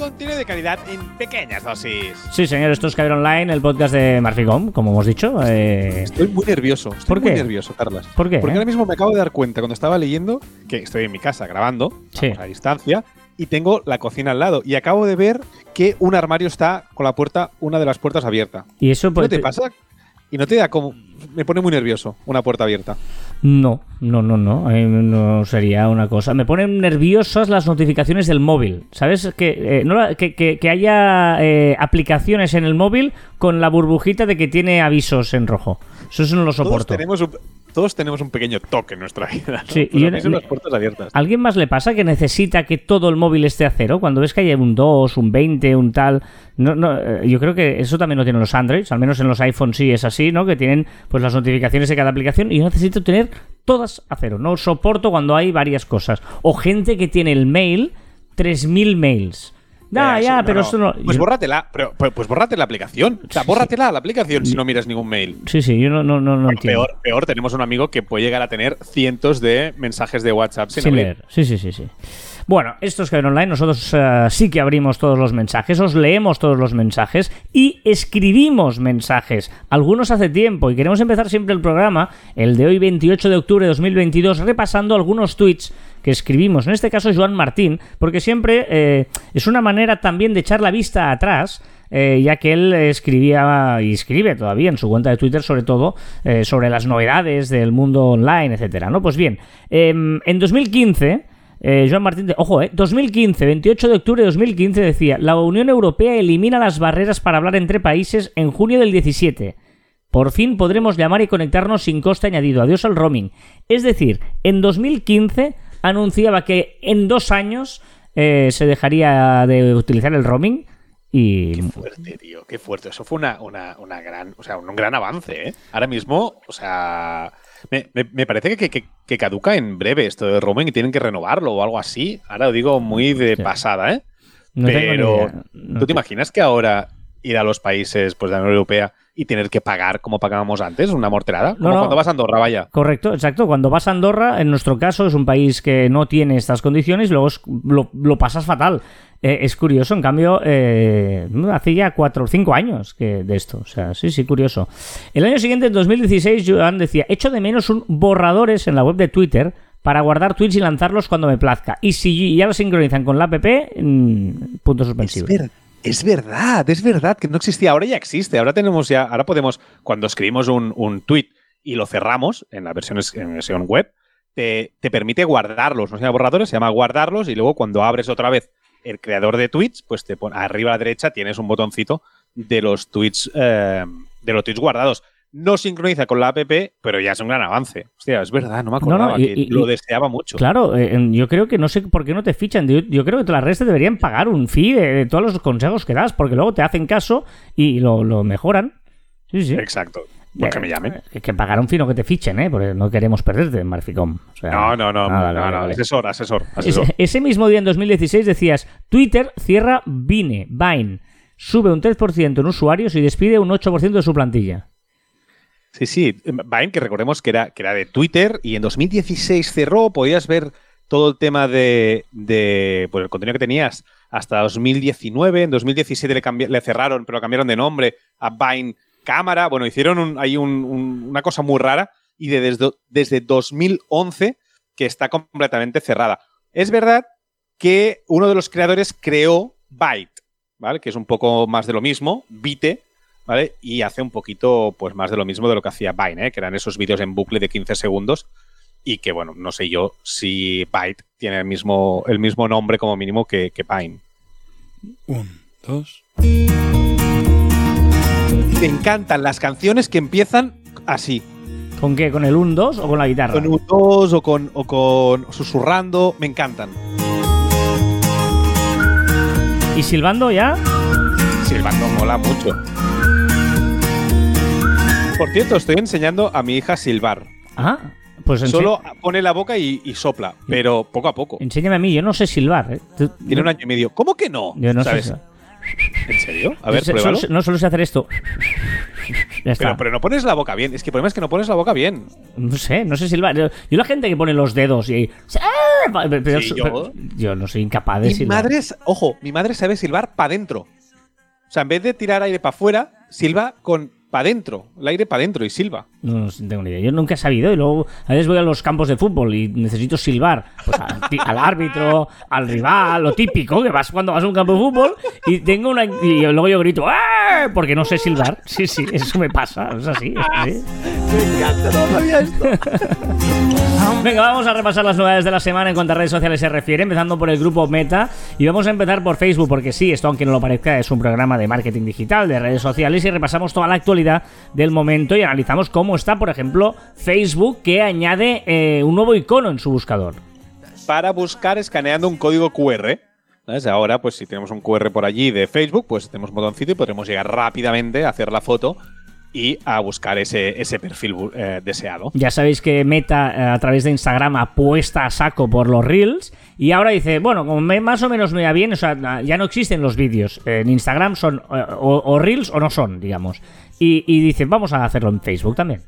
Contenido de calidad en pequeñas dosis. Sí, señor, esto es Caviar Online, el podcast de Marficom, como hemos dicho. eh, Estoy muy nervioso. Estoy ¿Por muy qué? nervioso, Carlas. ¿Por qué? Porque ahora mismo me acabo de dar cuenta cuando estaba leyendo que estoy en mi casa grabando, Sí. vamos, a distancia, y tengo la cocina al lado. Y acabo de ver que un armario está con la puerta, una de las puertas abierta. Y eso ¿No pues, te pasa? Y no te da como. Me pone muy nervioso una puerta abierta. No, no, no, no. no sería una cosa. Me ponen nerviosas las notificaciones del móvil. ¿Sabes? Que, eh, no la- que, que- que haya eh, aplicaciones en el móvil con la burbujita de que tiene avisos en rojo. Eso no lo Todos soporto. tenemos, un, todos tenemos un pequeño toque en nuestra vida. ¿no? Sí, y las puertas abiertas. ¿A alguien más le pasa que necesita que todo el móvil esté a cero? Cuando ves que hay un 2, un 20, un tal... No, no, eh, yo creo que eso también lo tienen los Androids, al menos en los iPhones sí es así, ¿no? Que tienen pues las notificaciones de cada aplicación y yo necesito tener todas a cero. No soporto cuando hay varias cosas. O gente que tiene el mail, 3.000 mails. Ya, Eh, ya, eso- pero no. Pues yo- bórratela, pero, pues, pues bórrate la aplicación. O sea, Sí, bórratela la aplicación si no miras ningún mail. Sí, sí, yo no, no, no, no entiendo. Peor, peor, tenemos un amigo que puede llegar a tener cientos de mensajes de WhatsApp sin, Sin abrir. leer. Sí, sí, sí, sí. Bueno, esto es Caber Online. Nosotros eh, sí que abrimos todos los mensajes, os leemos todos los mensajes y escribimos mensajes. Algunos hace tiempo y queremos empezar siempre el programa, el de hoy 28 de octubre de 2022, repasando algunos tweets que escribimos. En este caso, Joan Martín, porque siempre eh, es una manera también de echar la vista atrás. eh, ya que él escribía y escribe todavía en su cuenta de Twitter sobre todo eh, sobre las novedades del mundo online, etcétera, ¿no? Pues bien, em, en 2015 eh, Joan Martín, de- ojo, eh, 2015, 28 de octubre de 2015 decía, la Unión Europea elimina las barreras para hablar entre países en junio del 17. Por fin podremos llamar y conectarnos sin coste añadido. Adiós al roaming. Es decir, en 2015 anunciaba que en dos años eh, se dejaría de utilizar el roaming y Qué fuerte, tío, qué fuerte. Eso fue una, una, una gran, o sea, un, gran avance, ¿eh? Ahora mismo, o sea, me, me- me parece que, que- que caduca en breve esto de roaming y tienen que renovarlo o algo así. Ahora lo digo muy de Sí. pasada, ¿eh? no Pero. No ¿tú te te- imaginas que ahora ir a los países pues, de la Unión Europea y tener que pagar como pagábamos antes, una morterada? Como No, no. cuando vas a Andorra, vaya. Correcto, exacto. Cuando vas a Andorra, en nuestro caso, es un país que no tiene estas condiciones, luego es- lo, lo pasas fatal. Eh, es curioso, en cambio, eh, hace ya cuatro o cinco años que de esto. O sea, sí, sí, curioso. El año siguiente, en 2016, Joan decía, echo de menos un borradores en la web de Twitter para guardar tweets y lanzarlos cuando me plazca. Y si ya lo sincronizan con la app, mm, punto Es, suspensivo. Es verdad, es verdad que no existía. Ahora ya existe. Ahora tenemos ya, ahora podemos, cuando escribimos un, un tweet y lo cerramos en la versión, en versión web, te, te permite guardarlos. No se llama borradores, se llama guardarlos y luego cuando abres otra vez el creador de tweets, pues te pone arriba a la derecha tienes un botoncito de los tweets, eh, de los tweets guardados. No sincroniza con la app, pero ya es un gran avance. Hostia, es verdad, no me No, no, acordaba y- que y- lo deseaba mucho. Claro, eh, yo creo que no sé por qué no te fichan. Yo, yo creo que todas las redes te deberían pagar un fee de, de todos los consejos que das, porque luego te hacen caso y lo, lo mejoran. Sí, sí. Exacto. Pues que Eh, me llamen. Que, que pagar un fee no que te fichen, ¿eh? Porque no queremos perderte en Marficom. O sea, No, no, no, no, no, asesor, asesor, asesor. Ese, ese mismo día en 2016 decías, Twitter cierra Vine, Vine, sube un 3% en usuarios y despide un 8% de su plantilla. Sí, sí. Vine, que recordemos que era, que era de Twitter y en 2016 cerró, podías ver todo el tema de, de pues, el contenido que tenías hasta 2019. En 2017 le, cambi- le cerraron, pero cambiaron de nombre a Vine Cámara. Bueno, hicieron ahí un- un- una cosa muy rara y de desde, desde 2011 que está completamente cerrada. Es verdad que uno de los creadores creó Byte, ¿vale? Que es un poco más de lo mismo, Byte, ¿vale? Y hace un poquito, pues, más de lo mismo de lo que hacía Vine, ¿eh? Que eran esos vídeos en bucle de 15 segundos y que, bueno, no sé yo si Byte tiene el mismo, el mismo nombre como mínimo que, que Vine. Un, dos. Me encantan las canciones que empiezan así, ¿Con qué? ¿Con el 1-2 o con la guitarra? con un 2 o con, o con susurrando, me encantan. ¿Y silbando ya? Silbando mola mucho. Por cierto, estoy enseñando a mi hija a silbar. Ah, Pues Solo pone la boca y, y sopla, pero poco a poco. enséñame a mí, yo no sé silbar. ¿eh? Tú- Tiene un año y medio. ¿Cómo que no? Yo no ¿Sabes? sé. ¿En serio? A ver, solo- no solo sé hacer esto. Ya está. Pero, pero no pones la boca bien. Es que el problema es que no pones la boca bien. No sé, no sé silbar. Yo, yo la gente que pone los dedos y. ¡Ah! Pero- pero- Sí, yo- pero- yo no soy incapaz de Mi silbar. madre ojo, mi madre sabe silbar para adentro. O sea, en vez de tirar aire para afuera, silba con para adentro, el aire para adentro y silba. No, no tengo ni idea. Yo nunca he sabido y luego a veces voy a los campos de fútbol y necesito silbar pues, al, árbitro, al rival, lo típico que vas cuando vas a un campo de fútbol y tengo una y luego yo grito ¡Ah! porque no sé silbar. Sí, sí, eso me pasa, es así. es así. Me encanta, no sabía esto. Venga, vamos a repasar las novedades de la semana en cuanto a redes sociales se refiere, empezando por el grupo Meta y vamos a empezar por Facebook porque sí, esto aunque no lo parezca es un programa de marketing digital, de redes sociales y repasamos toda la actualidad del momento y analizamos cómo está, por ejemplo, Facebook que añade eh, un nuevo icono en su buscador. Para buscar escaneando un código QR. ¿Sabes? Ahora, pues si tenemos un QR por allí de Facebook, pues tenemos un botoncito y podremos llegar rápidamente a hacer la foto y a buscar ese, ese perfil eh, deseado. Ya sabéis que Meta eh, a través de Instagram apuesta a saco por los Reels y ahora dice, bueno, como me- más o menos me va bien, o sea, ya no existen los vídeos. En Instagram son eh, o, o Reels o no son, digamos. Y, y dicen, vamos a hacerlo en Facebook también.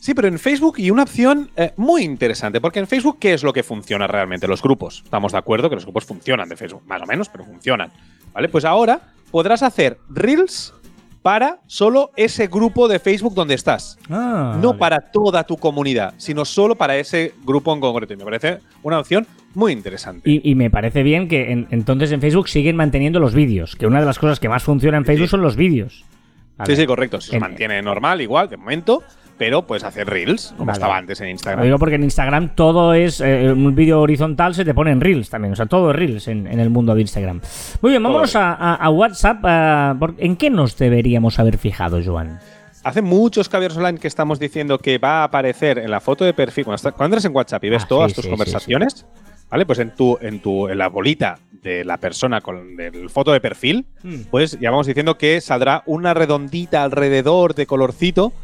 Sí, pero en Facebook y una opción eh, muy interesante, porque en Facebook, ¿qué es lo que funciona realmente? Los grupos. Estamos de acuerdo que los grupos funcionan de Facebook, más o menos, pero funcionan. ¿Vale? Pues ahora podrás hacer Reels para solo ese grupo de Facebook donde estás. Ah, no vale. para toda tu comunidad, sino solo para ese grupo en concreto. Y me parece una opción muy interesante. Y, y me parece bien que en- entonces en Facebook siguen manteniendo los vídeos, que una de las cosas que más funciona en Facebook Sí. son los vídeos. Sí, sí, correcto. Se En- mantiene normal, igual, de momento, pero puedes hacer Reels, como Vale. estaba antes en Lo Instagram. digo porque en Instagram todo es eh, un vídeo horizontal, se te pone en Reels también. O sea, todo es Reels en, en el mundo de Instagram. Muy bien, vámonos a, a- a WhatsApp. por- ¿En qué nos deberíamos haber fijado, Joan? Hace muchos caballeros online que estamos diciendo que va a aparecer en la foto de perfil. Cuando, está- cuando entras en WhatsApp y ves Ah, todas sí, tus sí, conversaciones, ¿vale? Pues en tu, en tu, en la bolita de la persona con el foto de perfil, Hmm. pues ya vamos diciendo que saldrá una redondita alrededor de colorcito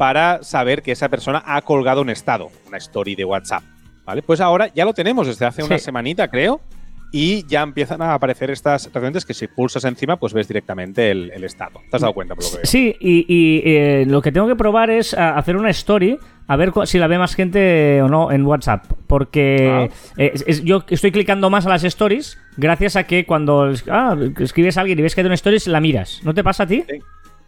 para saber que esa persona ha colgado un estado, una story de WhatsApp. ¿Vale? Pues ahora ya lo tenemos desde hace una Sí. semanita, creo. Y ya empiezan a aparecer estas referentes que si pulsas encima, pues ves directamente el, el estado. ¿Te has dado cuenta por lo que veo? Sí, y, y, eh, lo que tengo que probar es ah, hacer una story a ver si la ve más gente o no en WhatsApp. Porque eh, es- es- yo estoy clicando más a las stories gracias a que cuando ah, escribes a alguien y ves que hay una stories, la miras. ¿No te pasa a ti? Te-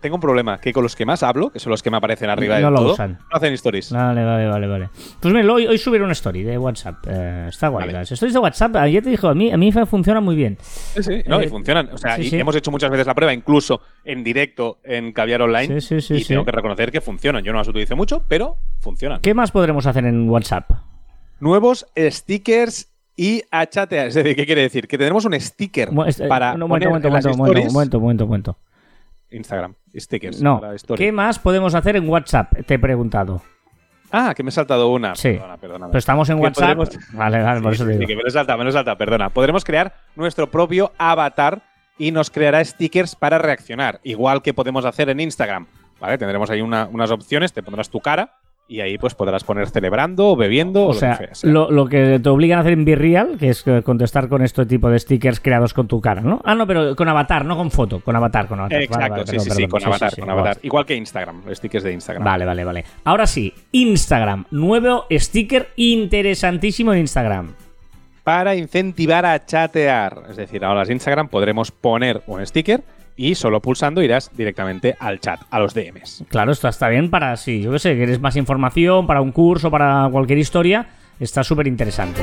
Tengo un problema, que con los que más hablo, que son los que me aparecen arriba No lo todo, usan. no hacen stories. Vale, vale, vale, vale. Pues mira, hoy, hoy subiré una story de WhatsApp. Eh, está guay. Vale. Las stories de WhatsApp, ya te dijo, a mí, a mí funcionan muy bien. Sí, sí, no, Eh, y funcionan. O sea, sí, y sí. hemos hecho muchas veces la prueba, incluso en directo en Caviar Online. Sí, sí, sí, y tengo que reconocer que funcionan. Yo no las utilizo mucho, pero funcionan. ¿Qué más podremos hacer en WhatsApp? Nuevos stickers y a chatear. Es decir, ¿qué quiere decir? Que tenemos un sticker este- para no, poner momento, en las momento, momento, momento, momento, momento. Instagram, stickers. No, para story. ¿qué más podemos hacer en WhatsApp? Te he preguntado. Ah, que me he saltado una. Sí. Perdona, perdona. Pero estamos en WhatsApp. podremos- Vale, vale, por eso sí, digo. que me lo he saltado, me lo he saltado, perdona. Podremos crear nuestro propio avatar y nos creará stickers para reaccionar, igual que podemos hacer en Instagram. ¿Vale? Tendremos ahí una- unas opciones, te pondrás tu cara y ahí pues podrás poner celebrando o bebiendo o, O lo sea, que sea. lo, lo que te obligan a hacer en Virreal, que es eh, contestar con este tipo de stickers creados con tu cara, ¿no? Ah, no, pero con avatar, no con foto, con avatar, con avatar. Exacto, vale, sí, perdón, sí, con avatar, sí, con avatar. Igual que Instagram, los stickers de Instagram. Vale, vale, vale. Ahora sí, Instagram. Nuevo sticker interesantísimo en Instagram. Para incentivar a chatear. Es decir, ahora en Instagram podremos poner un sticker y solo pulsando irás directamente al chat, a los DMs. Claro, esto está bien para, sí, yo qué sé, quieres más información, para un curso, para cualquier historia. Está súper interesante.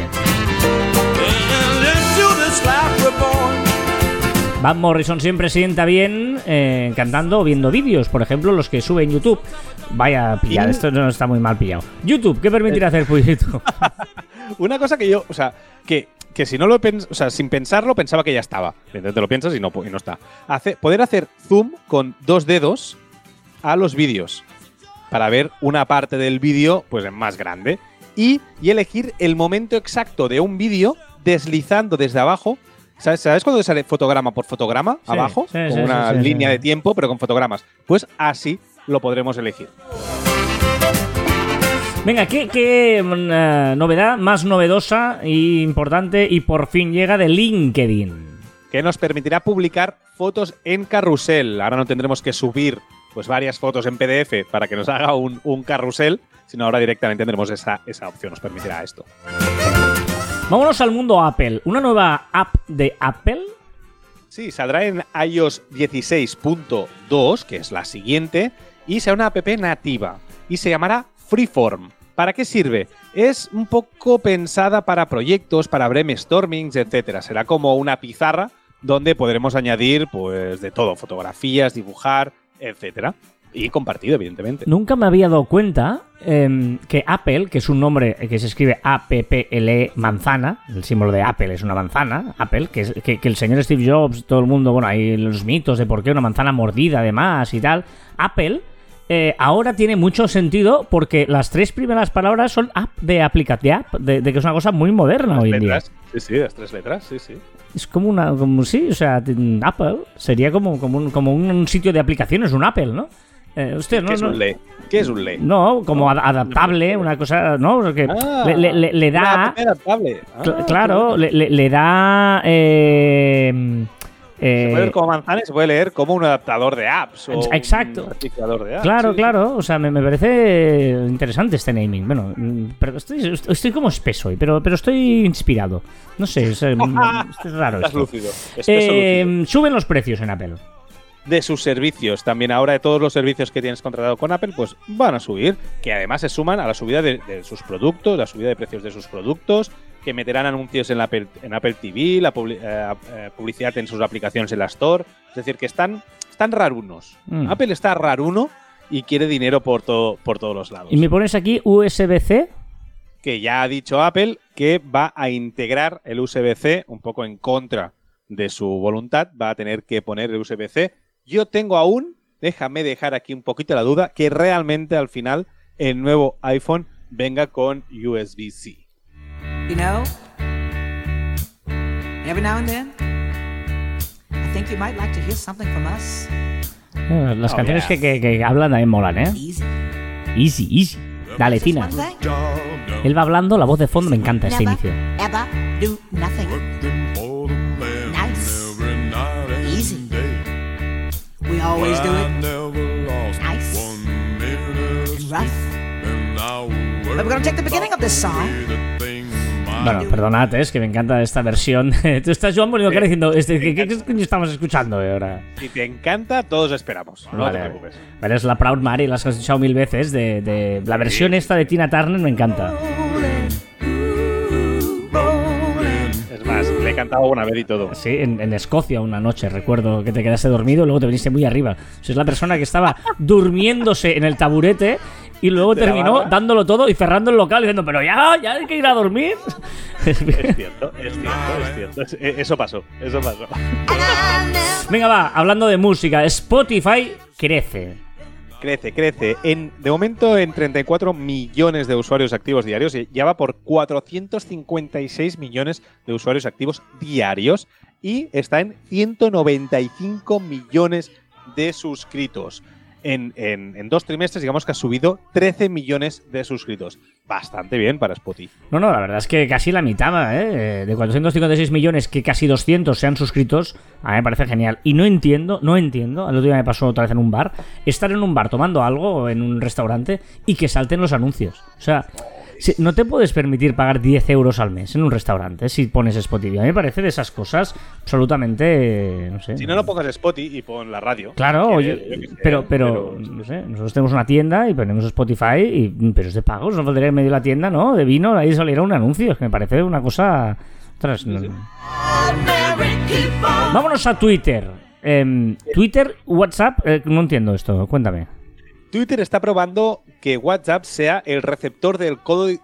Van Morrison siempre sienta bien eh, cantando o viendo vídeos, por ejemplo, los que sube en YouTube. Vaya pillado, esto no está muy mal pillado. YouTube, ¿qué permitirá hacer por YouTube? Una cosa que yo, o sea, que, que si no lo pens o sea, sin pensarlo, pensaba que ya estaba. Entonces te lo piensas y no, y no está. Hace, poder hacer zoom con dos dedos a los vídeos para ver una parte del vídeo pues en más grande y, y elegir el momento exacto de un vídeo deslizando desde abajo. ¿Sabes, ¿Sabes cuando sale fotograma por fotograma Sí, abajo? sí, con sí, una línea sí. de tiempo, pero con fotogramas. Pues así lo podremos elegir. Venga, ¿qué, qué, mm, eh, novedad más novedosa e importante y por fin llega de LinkedIn? que nos permitirá publicar fotos en carrusel. Ahora no tendremos que subir pues varias fotos en PDF para que nos haga un, un carrusel, sino ahora directamente tendremos esa, esa opción, nos permitirá esto. Vámonos al mundo Apple. Una nueva app de Apple. Sí, saldrá en iOS 16.2, que es la siguiente, y será una app nativa, y se llamará Freeform. ¿Para qué sirve? Es un poco pensada para proyectos, para brainstormings, etcétera. Será como una pizarra donde podremos añadir pues de todo, fotografías, dibujar, etcétera. Y compartido, evidentemente. Nunca me había dado cuenta em, que Apple, que es un nombre que se escribe A-P-P-L-E manzana, el símbolo de Apple es una manzana, Apple, que, es- que, que el señor Steve Jobs, todo el mundo, bueno, hay los mitos de por qué una manzana mordida además y tal. Apple eh, ahora tiene mucho sentido porque las tres primeras palabras son app de aplicación, de, app, de, de que es una cosa muy moderna hoy en día. Sí, sí, las tres letras, sí, sí. Es como una, como sí, o sea, Apple sería como, como, un, como un sitio de aplicaciones, un Apple, ¿no? Eh, no, ¿Qué es no- un le? ¿Qué es un le? no, como ad- adaptable, una cosa, ¿no? Porque Ah, le, da, adaptable. Ah, cl- claro, le da, eh, Se puede eh, ver como manzana y se puede leer como un adaptador de apps. O Exacto. Un de apps. claro, sí, claro, o sea, me, me parece interesante este naming. Bueno, mm, pero estoy, estoy como espeso hoy, pero, pero estoy inspirado. No sé, es, eh, es raro Estás lúcido. Espeso Eh, lúcido. suben los precios en Apple. de sus servicios. También ahora de todos los servicios que tienes contratado con Apple, pues van a subir, que además se suman a la subida de, de sus productos, la subida de precios de sus productos, que meterán anuncios en, la Apple, en Apple TV, la eh, eh, publicidad en sus aplicaciones en la Store. Es decir, que están, están rarunos. Mm. Apple está raruno y quiere dinero por, todo, por todos los lados. Y me pones aquí USB-C. que ya ha dicho Apple que va a integrar el USB-C un poco en contra de su voluntad, va a tener que poner el USB-C. Yo tengo aún, déjame dejar aquí un poquito la duda, que realmente al final el nuevo iPhone venga con USB-C. You know, every now and then, I think you might like to hear something from us. Eh, Las Oh, canciones yeah. que, que- que hablan también molan, ¿eh? Easy. Easy, easy. Dale, Tina. Él va hablando, la voz de fondo me encanta este inicio. We always do it nice and rough. But we're gonna take the beginning of this song. Bueno, perdonad, eh, es que me encanta esta versión. Tú estás, Joan, poniendo cara diciendo, este, ¿qué, qué, estamos escuchando eh, ahora? Si te encanta, todos esperamos. No Vale. te preocupes. Vale, es la Proud Mary, las has escuchado mil veces. De, de- la versión esta de Tina Turner me encanta. Es más, le he cantado una vez y todo. Sí, en, en Escocia una noche, recuerdo que te quedaste dormido y luego te viniste muy arriba. O sea, es la persona que estaba durmiéndose en el taburete y luego terminó dándolo todo y cerrando el local diciendo, pero ya, ya hay que ir a dormir. Es cierto, es cierto, es cierto. Eh, eso pasó, eso pasó. Venga, va, hablando de música, Spotify crece. Crece, crece. En, de momento en 34 millones de usuarios activos diarios y ya va por 456 millones de usuarios activos diarios y está en 195 millones de suscritos. En, en- dos trimestres, digamos que ha subido 13 millones de suscritos. Bastante bien para Spotify. No, no, la verdad es que casi la mitad, ¿eh? De 456 millones, que casi 200 sean suscritos, a mí me parece genial. Y no entiendo, no entiendo, el otro día me pasó otra vez en un bar, estar en un bar tomando algo en un restaurante y que salten los anuncios. O sea, si- no te puedes permitir pagar 10 euros al mes en un restaurante si pones Spotify. A mí me parece de esas cosas absolutamente, no sé. Si no, no pongas Spotify y pon la radio. Claro, Que, oye, yo pero, pero, no sé, nosotros tenemos una tienda y ponemos Spotify, y, pero es de pagos, no faltaría en medio de la tienda, ¿no? De vino, ahí saliera un anuncio, es que me parece una cosa... ostras, no- Vámonos a Twitter. Em, Twitter, WhatsApp, eh, no entiendo esto, cuéntame. Twitter está probando que WhatsApp sea el receptor del, código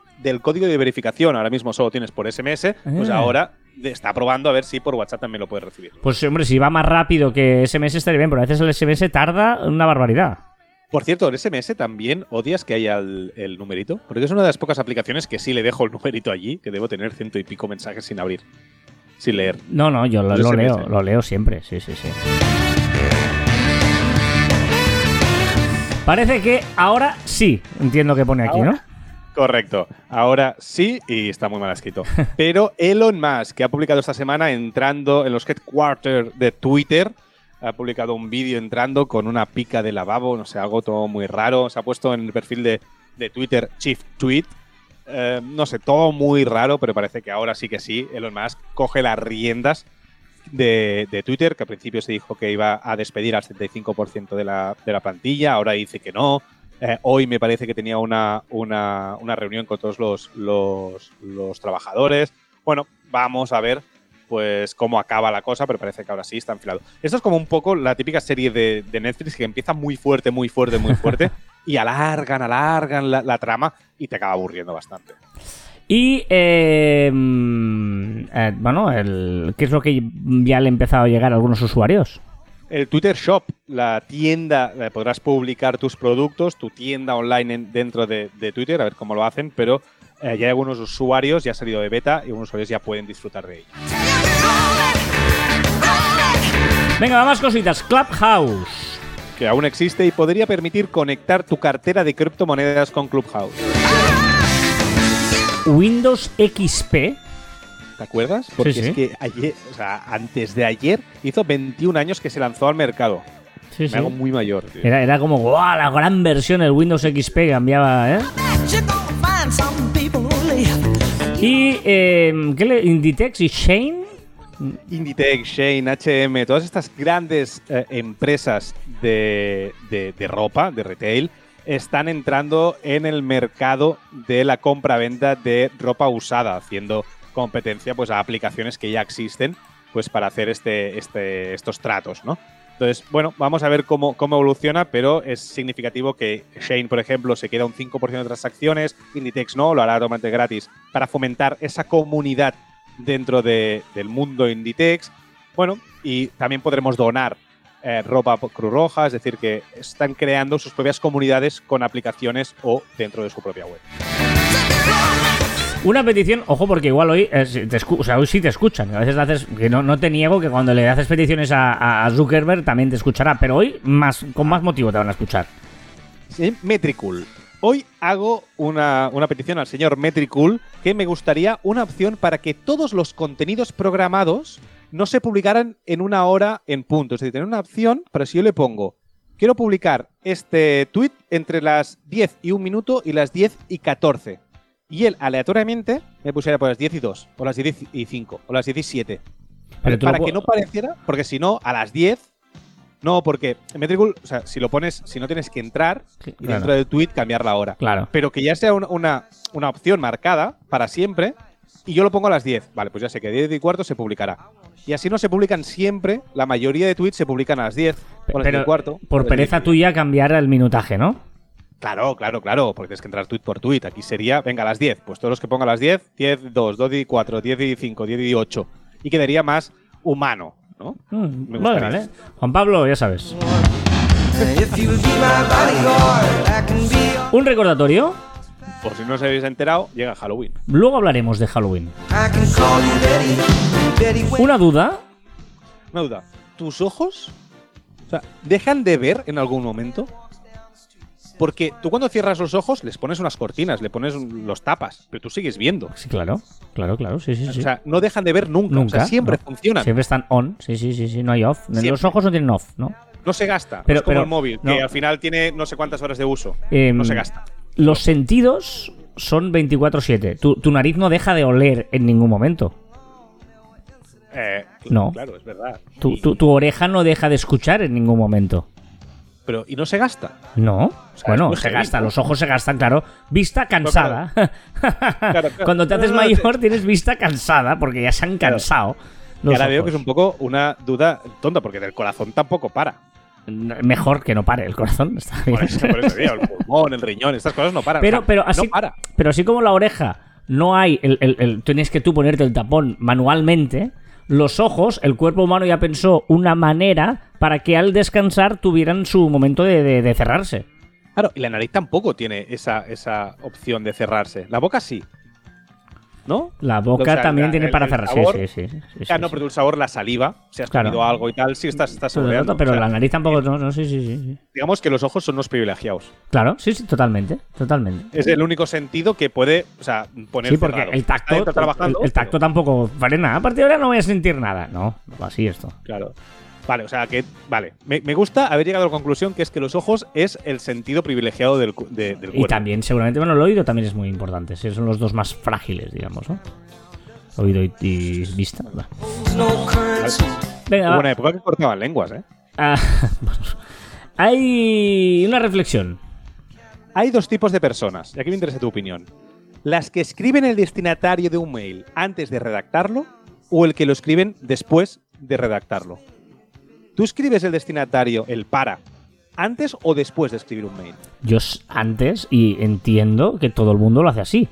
de verificación. Ahora mismo solo tienes por SMS, pues Ah. ahora está probando a ver si por WhatsApp también lo puedes recibir. Pues hombre, si va más rápido que SMS estaría bien, pero a veces el SMS tarda una barbaridad. Por cierto, el SMS también odias que haya el, el numerito, porque es una de las pocas aplicaciones que sí le dejo el numerito allí, que debo tener ciento y pico mensajes sin abrir, sin leer. No, no, yo lo, leo, lo leo siempre, sí, sí, sí. Parece que ahora sí, entiendo que pone aquí, ¿no? Correcto. Ahora sí, y está muy mal escrito. Pero Elon Musk, que ha publicado esta semana entrando en los headquarters de Twitter, ha publicado un vídeo entrando con una pica de lavabo, no sé, algo todo muy raro. Se ha puesto en el perfil de, de Twitter Chief Tweet. Eh, no sé, todo muy raro, pero parece que ahora sí que sí. Elon Musk coge las riendas de, de Twitter, que al principio se dijo que iba a despedir al 75% de la, de la plantilla, ahora dice que no. Eh, hoy me parece que tenía una, una, una reunión con todos los, los, los trabajadores. Bueno, vamos a ver pues cómo acaba la cosa, pero parece que ahora sí está enfilado. Esto es como un poco la típica serie de, de Netflix que empieza muy fuerte, muy fuerte, muy fuerte, y alargan, alargan la, la trama y te acaba aburriendo bastante. Y, eh, eh, bueno, el, ¿qué es lo que ya le ha empezado a llegar a algunos usuarios? El Twitter Shop, la tienda, eh, podrás publicar tus productos, tu tienda online en- dentro de, de Twitter, a ver cómo lo hacen, pero eh, ya hay algunos usuarios, ya ha salido de beta y algunos usuarios ya pueden disfrutar de ello. Venga, más cositas. Clubhouse. Que aún existe y podría permitir conectar tu cartera de criptomonedas con Clubhouse. Windows XP. ¿Te acuerdas? Porque Sí, sí. es que ayer, o sea, antes de ayer, hizo 21 años que se lanzó al mercado. Sí, Me hago muy mayor. tío. Era, era como, ¡guau! La gran versión del Windows XP cambiaba, ¿eh? Y, eh, ¿qué le? Inditex y Shane. Inditex, Shane, H&M, todas estas grandes eh, empresas de, de- de ropa, de retail, están entrando en el mercado de la compra-venta de ropa usada, haciendo competencia pues, a aplicaciones que ya existen pues, para hacer este, este, estos tratos, ¿no? Entonces, bueno, vamos a ver cómo, cómo evoluciona, pero es significativo que Shane, por ejemplo, se queda un 5% de transacciones, Inditex no, lo hará totalmente gratis, para fomentar esa comunidad dentro de- del mundo Inditex. Bueno, y también podremos donar eh, ropa Cruz Roja, es decir, que están creando sus propias comunidades con aplicaciones o dentro de su propia web. Una petición, ojo, porque igual hoy, eh, te o sea, hoy sí te escuchan. A veces haces, que no, no te niego que cuando le haces peticiones a, Zuckerberg también te escuchará, pero hoy más, con más motivo te van a escuchar. Sí, Metricool. Hoy hago una, una petición al señor Metricool que me gustaría una opción para que todos los contenidos programados no se publicaran en una hora en punto. Es decir, tener una opción para si yo le pongo, quiero publicar este tweet entre las 10 y 1 minuto y las 10 y 14. Y él aleatoriamente me pusiera por las 10 y 2, o las 10 y 5, o las 10 y 7. Pero tú lo para que no pareciera, porque si no, a las 10. No, porque en Metricool, o sea, si lo pones, si no tienes que entrar Sí, y dentro del tweet cambiar la hora. Claro. Pero que ya sea una, una, una opción marcada para siempre y yo lo pongo a las 10. Vale, pues ya sé que 10 y cuarto se publicará. Y así no se publican siempre, la mayoría de tweets se publican a las 10 o a las 10 Pero y cuarto. por pereza 10 y tuya cambiar el minutaje, ¿no? Claro, claro, claro, porque tienes que entrar tweet por tweet. Aquí sería, venga, a las 10. Pues todos los que pongan a las 10, 10, 2, 2 y 4, 10 y 5, 10 y 8. Y quedaría más humano, ¿no? Mm, Me gustaría. vale. Juan Pablo, ya sabes. Un recordatorio. Por si no os habéis enterado, llega Halloween. Luego hablaremos de Halloween. Una duda. Una duda. ¿Tus ojos o sea, dejan de ver en algún momento? Porque tú cuando cierras los ojos les pones unas cortinas, le pones los tapas, pero tú sigues viendo. Sí, claro. Claro, claro. Sí, sí, sí. O sea, no dejan de ver nunca. Nunca, O sea, siempre no. funcionan. Siempre están on. Sí, sí, sí, sí. No hay off. Siempre. Los ojos no tienen off, ¿no? No se gasta. Pero- es como pero- el móvil, no. que al final tiene no sé cuántas horas de uso. Em, no se gasta. Los sentidos son 24-7. Tu, tu nariz no deja de oler en ningún momento. Eh, no. Claro, es verdad. Tu, tu- tu oreja no deja de escuchar en ningún momento. Pero, ¿y no se gasta? No. sea, bueno, se gasta, los ojos se gastan, claro. Vista cansada. claro. Cuando te haces No, no, no, mayor tienes vista cansada porque ya se han cansado. Y ahora veo que es un poco una duda tonta, porque del corazón tampoco para. Mejor que no pare el corazón. Está bien. Por eso, por eso digo, el pulmón, el riñón, estas cosas no paran. Pero, pero, así, no para. pero así como la oreja no hay, el, el- el- tienes que tú ponerte el tapón manualmente, los ojos, el cuerpo humano ya pensó una manera para que al descansar tuvieran su momento de, de- cerrarse. Claro, y la nariz tampoco tiene esa, esa opción de cerrarse. La boca sí. ¿No? La boca O sea, también la- tiene el- para el. Sí, sabor- sí, sí. sí, sí, no, sí. pero el sabor, la saliva, si has Claro. comido algo y tal, sí estás, estás rato, pero O sea, la nariz tampoco. No, no, sí, sí, sí. Digamos que los ojos son los privilegiados. Claro, sí, sí, totalmente. Totalmente. Es el único sentido que puede, o sea, poner Sí, porque cerrado. el tacto, el, el tacto pero- tampoco vale nada. A partir de ahora no voy a sentir nada. No, no así esto. Claro. Vale, o sea que, vale. Me, me gusta haber llegado a la conclusión que es que los ojos es el sentido privilegiado del, de- del Y cuerpo. también, seguramente, bueno, el oído también es muy importante. Son los dos más frágiles, digamos, ¿no? Oído y, y vista. Va. Venga, Hubo va. una época que cortaban lenguas, ¿eh? Ah. Hay una reflexión. Hay dos tipos de personas, y aquí me interesa tu opinión. Las que escriben el destinatario de un mail antes de redactarlo o el que lo escriben después de redactarlo. ¿Tú escribes el destinatario, el para, antes o después de escribir un mail? Yo antes, y entiendo que todo el mundo lo hace así.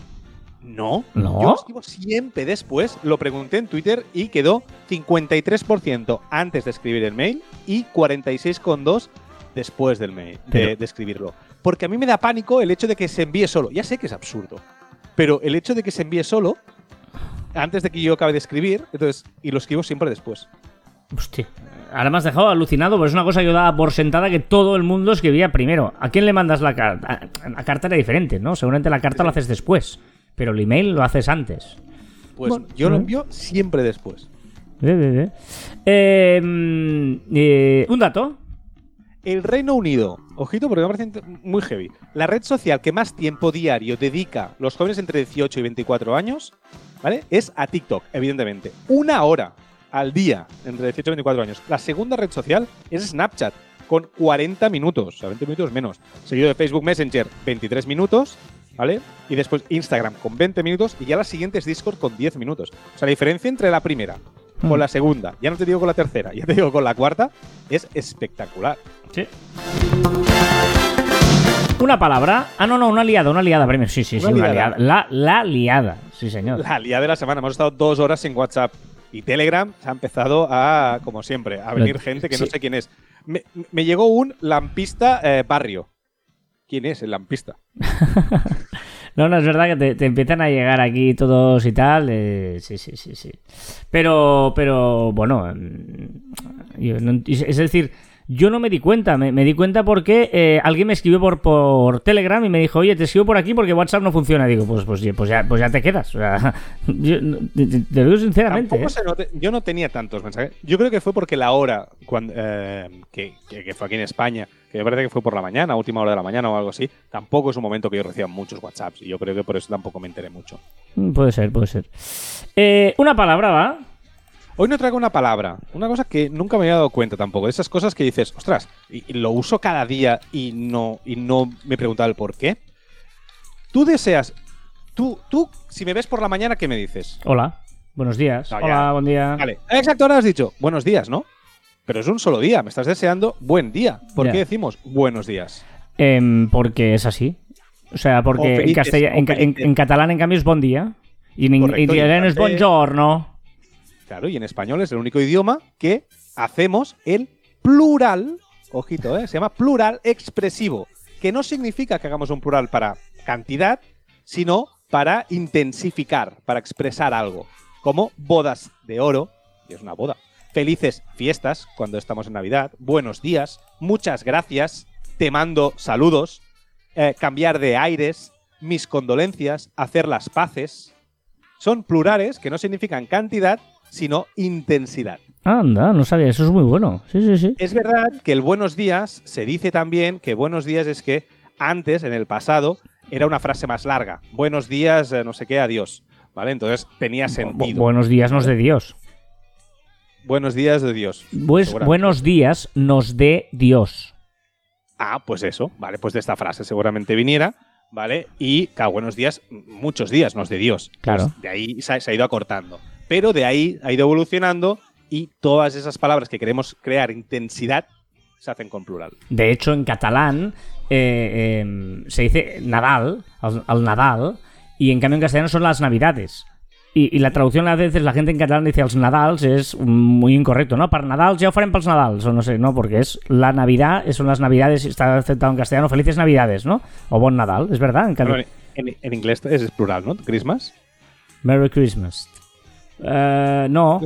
No. ¿No? Yo escribo siempre después, lo pregunté en Twitter y quedó 53% antes de escribir el mail y 46,2% después del mail, de escribirlo. Porque a mí me da pánico el hecho de que se envíe solo. Ya sé que es absurdo, pero el hecho de que se envíe solo antes de que yo acabe de escribir, entonces, y lo escribo siempre después. Hostia. Ahora me has dejado alucinado, pues es una cosa que yo daba por sentada que todo el mundo escribía primero. ¿A quién le mandas la carta? La carta era diferente, ¿no? Seguramente la carta lo haces después, pero el email lo haces antes. Pues Bueno, yo lo envío siempre después. Ve. Eh, un dato. El Reino Unido, ojito porque me parece muy heavy, la red social que más tiempo diario dedica los jóvenes entre 18 y 24 años, ¿vale? Es a TikTok, evidentemente. Una hora al día entre 18 y 24 años. La segunda red social es Snapchat, con 40 minutos, o sea, 20 minutos menos. Seguido de Facebook Messenger, 23 minutos, ¿vale? Y después Instagram con 20 minutos y ya la siguiente es Discord con 10 minutos. O sea, la diferencia entre la primera con Mm. la segunda, ya no te digo con la tercera, ya te digo con la cuarta, es espectacular. Sí. Una palabra. Ah, no, no, una liada, una liada primero. Sí, sí, sí, Una una liada. liada. La, la liada, sí, señor. La liada de la semana. Hemos estado dos horas sin WhatsApp. Y Telegram se ha empezado a, como siempre, a venir gente que no sí. sé quién es. Me, me llegó un lampista eh, barrio. ¿Quién es el lampista? No, no, es verdad que te, te empiezan a llegar aquí todos y tal. eh, sí, sí, sí, sí. Pero, pero, bueno. mm, yo no- es decir, yo no me di cuenta. Me, me di cuenta porque eh, alguien me escribió por, por Telegram y me dijo, oye, te escribo por aquí porque WhatsApp no funciona. Digo, pues, pues, pues, ya, pues ya te quedas. O sea, yo, te, lo digo sinceramente. ¿eh? note- yo no tenía tantos mensajes. Yo creo que fue porque la hora cuando, eh, que, que- que fue aquí en España, que me parece que fue por la mañana, última hora de la mañana o algo así, tampoco es un momento que yo reciba muchos WhatsApps. Y yo creo que por eso tampoco me enteré mucho. Mm, Puede ser, puede ser. Una palabra, ¿va? Hoy no traigo una palabra, una cosa que nunca me había dado cuenta tampoco. De esas cosas que dices, ostras, y, y lo uso cada día y no, y no me he preguntado el por qué. Tú deseas, tú, tú, si me ves por la mañana, ¿qué me dices? Hola. Buenos días. No, ya. Hola, buen día. Vale, exacto, ahora has dicho, buenos días, ¿no? Pero es un solo día, me estás deseando buen día. ¿Por qué decimos buenos días? Em, porque es así. O sea, porque en, felices, catalán, en cambio, es bon día. Y en, Correcto, italiano es buongiorno. Claro, y en español es el único idioma que hacemos el plural, ojito, ¿eh? se llama plural expresivo, que no significa que hagamos un plural para cantidad, sino para intensificar, para expresar algo, como bodas de oro, que es una boda, felices fiestas cuando estamos en Navidad, buenos días, muchas gracias, te mando saludos, eh, cambiar de aires, mis condolencias, hacer las paces. Son plurales que no significan cantidad, sino intensidad. Anda, no sabía, eso es muy bueno. Sí, sí, sí. Es verdad que el buenos días se dice también que buenos días es que antes, en el pasado, era una frase más larga. Buenos días, eh, no sé qué, adiós. ¿Vale? Entonces tenía Bu- sentido. buenos días nos de Dios. buenos días de Dios. Pues, buenos días nos de Dios. Ah, pues eso, ¿vale? Pues de esta frase seguramente viniera, ¿vale? Y cada buenos días, muchos días, no es de Dios. Claro. Pues de ahí se ha, se ha ido acortando. Pero de ahí ha ido evolucionando y todas esas palabras que queremos crear intensidad se hacen con plural. De hecho, en catalán eh, em, se dice Nadal, al, al Nadal, y en cambio en castellano son las Navidades. Y, y la traducción a veces la gente en catalán dice els Nadals es muy incorrecto, ¿no? Para Nadals ya ho farem pels Nadals, o no sé, ¿no? Porque es la Navidad, son las Navidades, está aceptado en castellano, felices Navidades, ¿no? O bon Nadal, es verdad. En Bueno, en, en inglés es plural, ¿no? Christmas. Merry Christmas. Eh, no,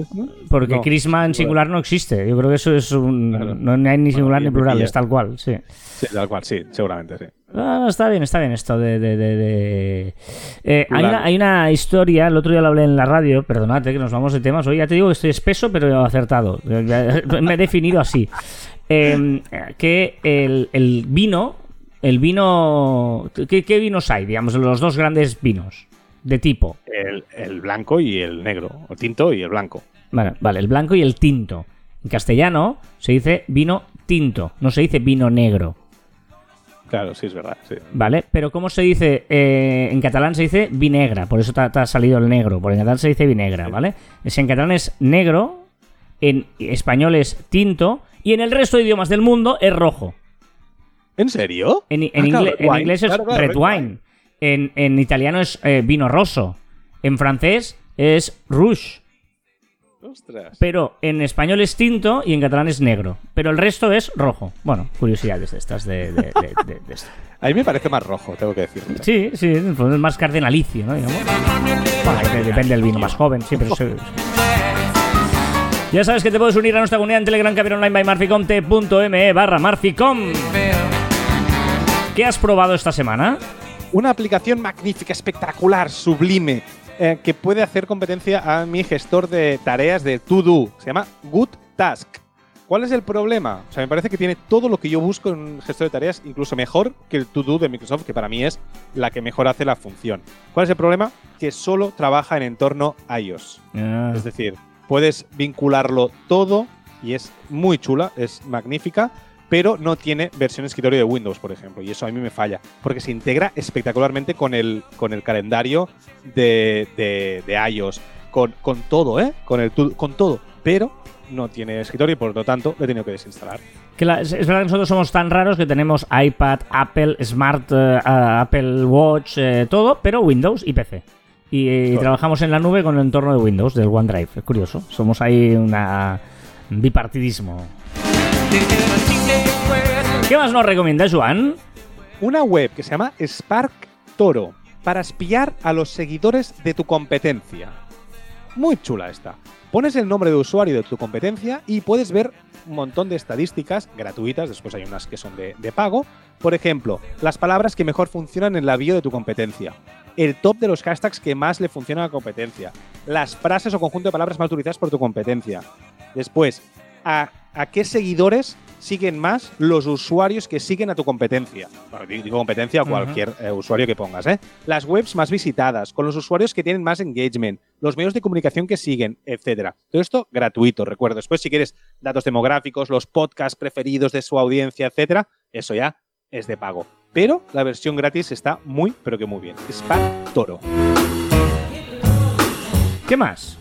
porque No, Christmas en singular no existe. Yo creo que eso es un. Claro. No hay ni singular ni plural, es tal cual, sí. Sí, tal cual, sí, seguramente, sí. No, está bien, está bien esto de... de- de- de- Eh, hay, una, hay una historia, el otro día lo hablé en la radio, perdonad eh, que nos vamos de temas, hoy ya te digo que estoy espeso pero acertado, me he definido así. Eh, que el, el vino, el vino... ¿qué, qué vinos hay? Digamos, los dos grandes vinos de tipo. El, el blanco y el negro, o tinto y el blanco. Vale, vale, el blanco y el tinto. En castellano se dice vino tinto, no se dice vino negro. Claro, sí, es verdad. Sí. ¿Vale? Pero ¿cómo se dice? Eh, en catalán se dice vinegra, por eso te, ha- salido el negro, porque en catalán se dice vinegra, ¿vale? Es, en catalán es negro, en español es tinto, y en el resto de idiomas del mundo es rojo. ¿En serio? En, en Ah, ingle- en inglés es Claro, claro, red wine. En, en italiano es eh, vino rosso. En francés es rouge. Ostras. Pero en español es tinto y en catalán es negro. Pero el resto es rojo. Bueno, curiosidades de estas de, de- de- de- de esto. A mí me parece más rojo, tengo que decirlo. Sí, sí, pues es más cardenalicio, ¿no? Digamos. Bueno, depende del vino más joven, sí, pero sí. Ya sabes que te puedes unir a nuestra comunidad en Telegram, Caber Online by Marficom, t.me barra Marficom. ¿Qué has probado esta semana? Una aplicación magnífica, espectacular, sublime, eh, que puede hacer competencia a mi gestor de tareas de To Do. Se llama Good Task. ¿Cuál es el problema? O sea, me parece que tiene todo lo que yo busco en un gestor de tareas, incluso mejor que el To Do de Microsoft, que para mí es la que mejor hace la función. ¿Cuál es el problema? Que solo trabaja en entorno iOS. Ah, Es decir, puedes vincularlo todo y es muy chula, es magnífica, pero no tiene versión escritorio de Windows, por ejemplo, y eso a mí me falla, porque se integra espectacularmente con el, con el calendario de, de- de iOS, con, con todo, ¿eh? Con, el, con todo, pero no tiene escritorio y por lo tanto lo he tenido que desinstalar. que la- es, verdad que nosotros somos tan raros que tenemos iPad, Apple, Smart, ah, Apple Watch, eh, todo, pero Windows y PC. Y, eh, trabajamos en la nube con el entorno de Windows, del OneDrive. Es curioso. Somos ahí una un bipartidismo. ¿Qué más nos recomienda, Joan? Una web que se llama Spark Toro para espiar a los seguidores de tu competencia. Muy chula esta. Pones el nombre de usuario de tu competencia y puedes ver un montón de estadísticas gratuitas, después hay unas que son de, de pago. Por ejemplo, las palabras que mejor funcionan en la bio de tu competencia. El top de los hashtags que más le funcionan a la competencia. Las frases o conjunto de palabras más utilizadas por tu competencia. Después, a, a qué seguidores siguen más los usuarios que siguen a tu competencia. Bueno, digo competencia Ujú. cualquier eh, usuario que pongas, ¿eh? Las webs más visitadas, con los usuarios que tienen más engagement, los medios de comunicación que siguen, etcétera. Todo esto gratuito, recuerdo. Después, si quieres datos demográficos, los podcasts preferidos de su audiencia, etcétera, eso ya es de pago. Pero la versión gratis está muy, pero que muy bien. Spark Toro. ¿Qué más?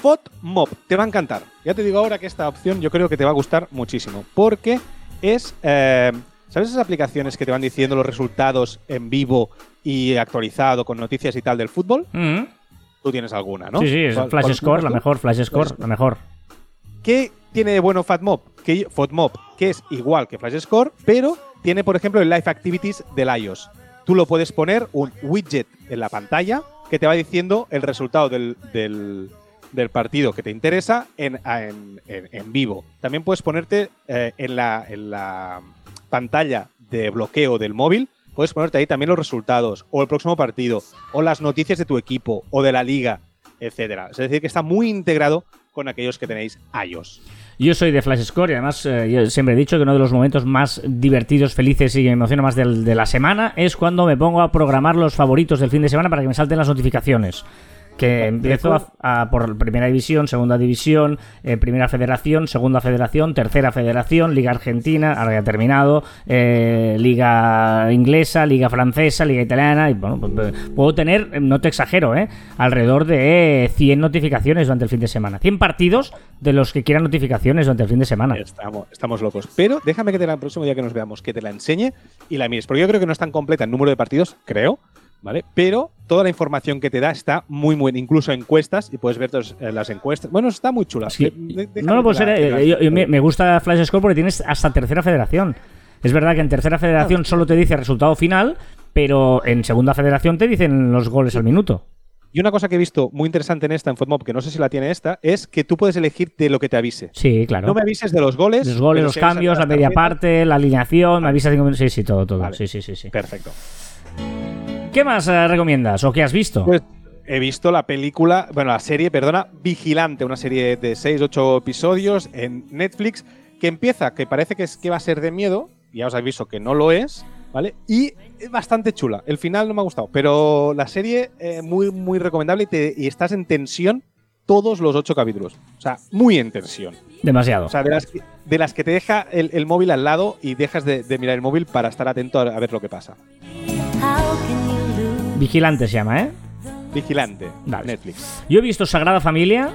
FODMOB, te va a encantar. Ya te digo ahora que esta opción yo creo que te va a gustar muchísimo, porque es, eh, ¿sabes esas aplicaciones que te van diciendo los resultados en vivo y actualizado con noticias y tal del fútbol? Mm. Tú tienes alguna, ¿no? Sí, sí, es ¿Cuál- Flash Score, la mejor, Flash Score, la mejor. ¿Qué tiene de bueno FATMOB? Que, que es igual que Flash Score, pero tiene, por ejemplo, el Live Activities del iOS. Tú lo puedes poner un widget en la pantalla que te va diciendo el resultado del, del- del partido que te interesa en, en- en- vivo. También puedes ponerte eh, en, la, en la pantalla de bloqueo del móvil, puedes ponerte ahí también los resultados, o el próximo partido, o las noticias de tu equipo, o de la liga, etcétera. Es decir, que está muy integrado con aquellos que tenéis iOS. Yo soy de Flash Score y además eh, siempre he dicho que uno de los momentos más divertidos, felices y que emociona más de la semana es cuando me pongo a programar los favoritos del fin de semana para que me salten las notificaciones. Que empiezo a, a por primera división, segunda división, eh, primera federación, segunda federación, tercera federación, liga argentina, ahora ya ha terminado, eh, liga inglesa, liga francesa, liga italiana. Y bueno, pues, pues, puedo tener, eh, no te exagero, ¿eh? alrededor de 100 notificaciones durante el fin de semana. 100 partidos de los que quieran notificaciones durante el fin de semana. Estamos, estamos locos. Pero déjame que te la, el próximo día que nos veamos, que te la enseñe y la mires. Porque yo creo que no es tan completa en número de partidos, creo, ¿vale? Pero toda la información que te da está muy buena, incluso encuestas, y puedes ver tos- eh, las encuestas. Bueno, está muy chula. Sí. De- No, ser. que la- eh, yo- yo me, gusta Flash Score porque tienes hasta tercera federación. Es verdad que en tercera federación solo te dice resultado final, pero en segunda federación te dicen los goles al minuto. Y una cosa que he visto muy interesante en esta, en FODMOB, que no sé si la tiene esta, es que tú puedes elegir de lo que te avise. Sí, claro. No me avises de los goles. los goles, los avisas cambios, la media parte, la alineación, me avisa cinco minutos. Sí, sí, todo, todo. Vale. Sí, sí, sí, sí. Perfecto. ¿Qué más eh, recomiendas o qué has visto? Pues he visto la película, bueno, la serie, perdona, Vigilante, una serie de 6, 8 episodios en Netflix, que empieza, que parece que, es, que va a ser de miedo, ya os aviso que no lo es, ¿vale? Y es bastante chula. El final no me ha gustado, pero la serie eh, muy, muy recomendable y, te- y estás en tensión todos los 8 capítulos. O sea, muy en tensión. Demasiado. O sea, de las que, de las que te deja el, el móvil al lado y dejas de, de mirar el móvil para estar atento a, a ver lo que pasa. Vigilante se llama, ¿eh? Vigilante. Netflix. Yo he visto Sagrada Familia.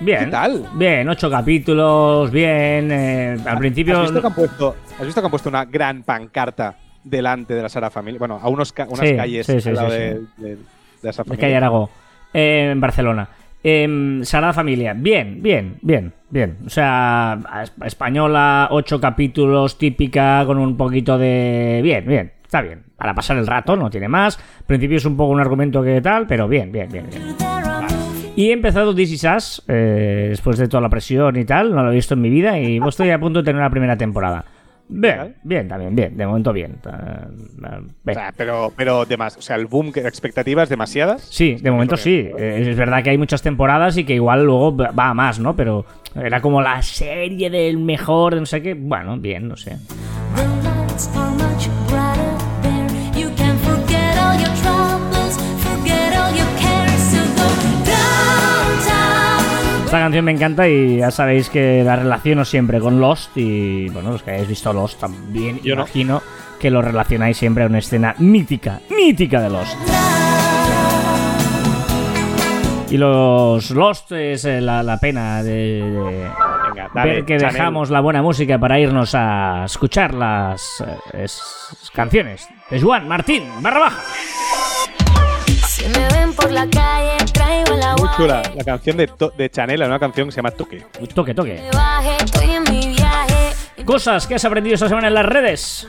Bien. ¿Qué tal? Bien, ocho capítulos, bien. eh, al principio. ¿Has visto, que han puesto, ¿Has visto que han puesto una gran pancarta delante de la Sara Familia? Bueno, a unos ca- unas Sí, calles sí, sí, al lado sí, de, de- de la Sara Familia. Aragó, eh, en Barcelona. Eh, Sagrada Familia, bien, bien, bien, bien. O sea, es- española, ocho capítulos, típica, con un poquito de. Bien, bien, está bien. Para pasar el rato, no tiene más. Al principio es un poco un argumento que tal, pero bien, bien, bien, bien. Y he empezado This Is Us, eh, después de toda la presión y tal, no lo he visto en mi vida y estoy a punto de tener la primera temporada. Bien, bien, también, bien, de momento bien. Ah, ah, O bien. sea, pero, pero demás, o sea, el boom, que expectativas demasiadas. Sí, de momento sí. Eh, Es verdad que hay muchas temporadas y que igual luego va a más, ¿no? Pero era como la serie del mejor, de no sé qué. Bueno, bien, no sé. Esta canción me encanta y ya sabéis que la relaciono siempre con Lost y, bueno, los que hayáis visto Lost también Yo no. imagino que lo relacionáis siempre a una escena mítica, mítica de Lost. Y los Lost es eh, la, la pena de, de Venga, dale, ver que Chanel. dejamos la buena música para irnos a escuchar las eh, es- canciones de Juan Martín barra baja. Si me ven por la calle. Muy chula. La canción de, de Chanel, la nueva canción que se llama Toque. Toque, toque. Cosas que has aprendido esta semana en las redes.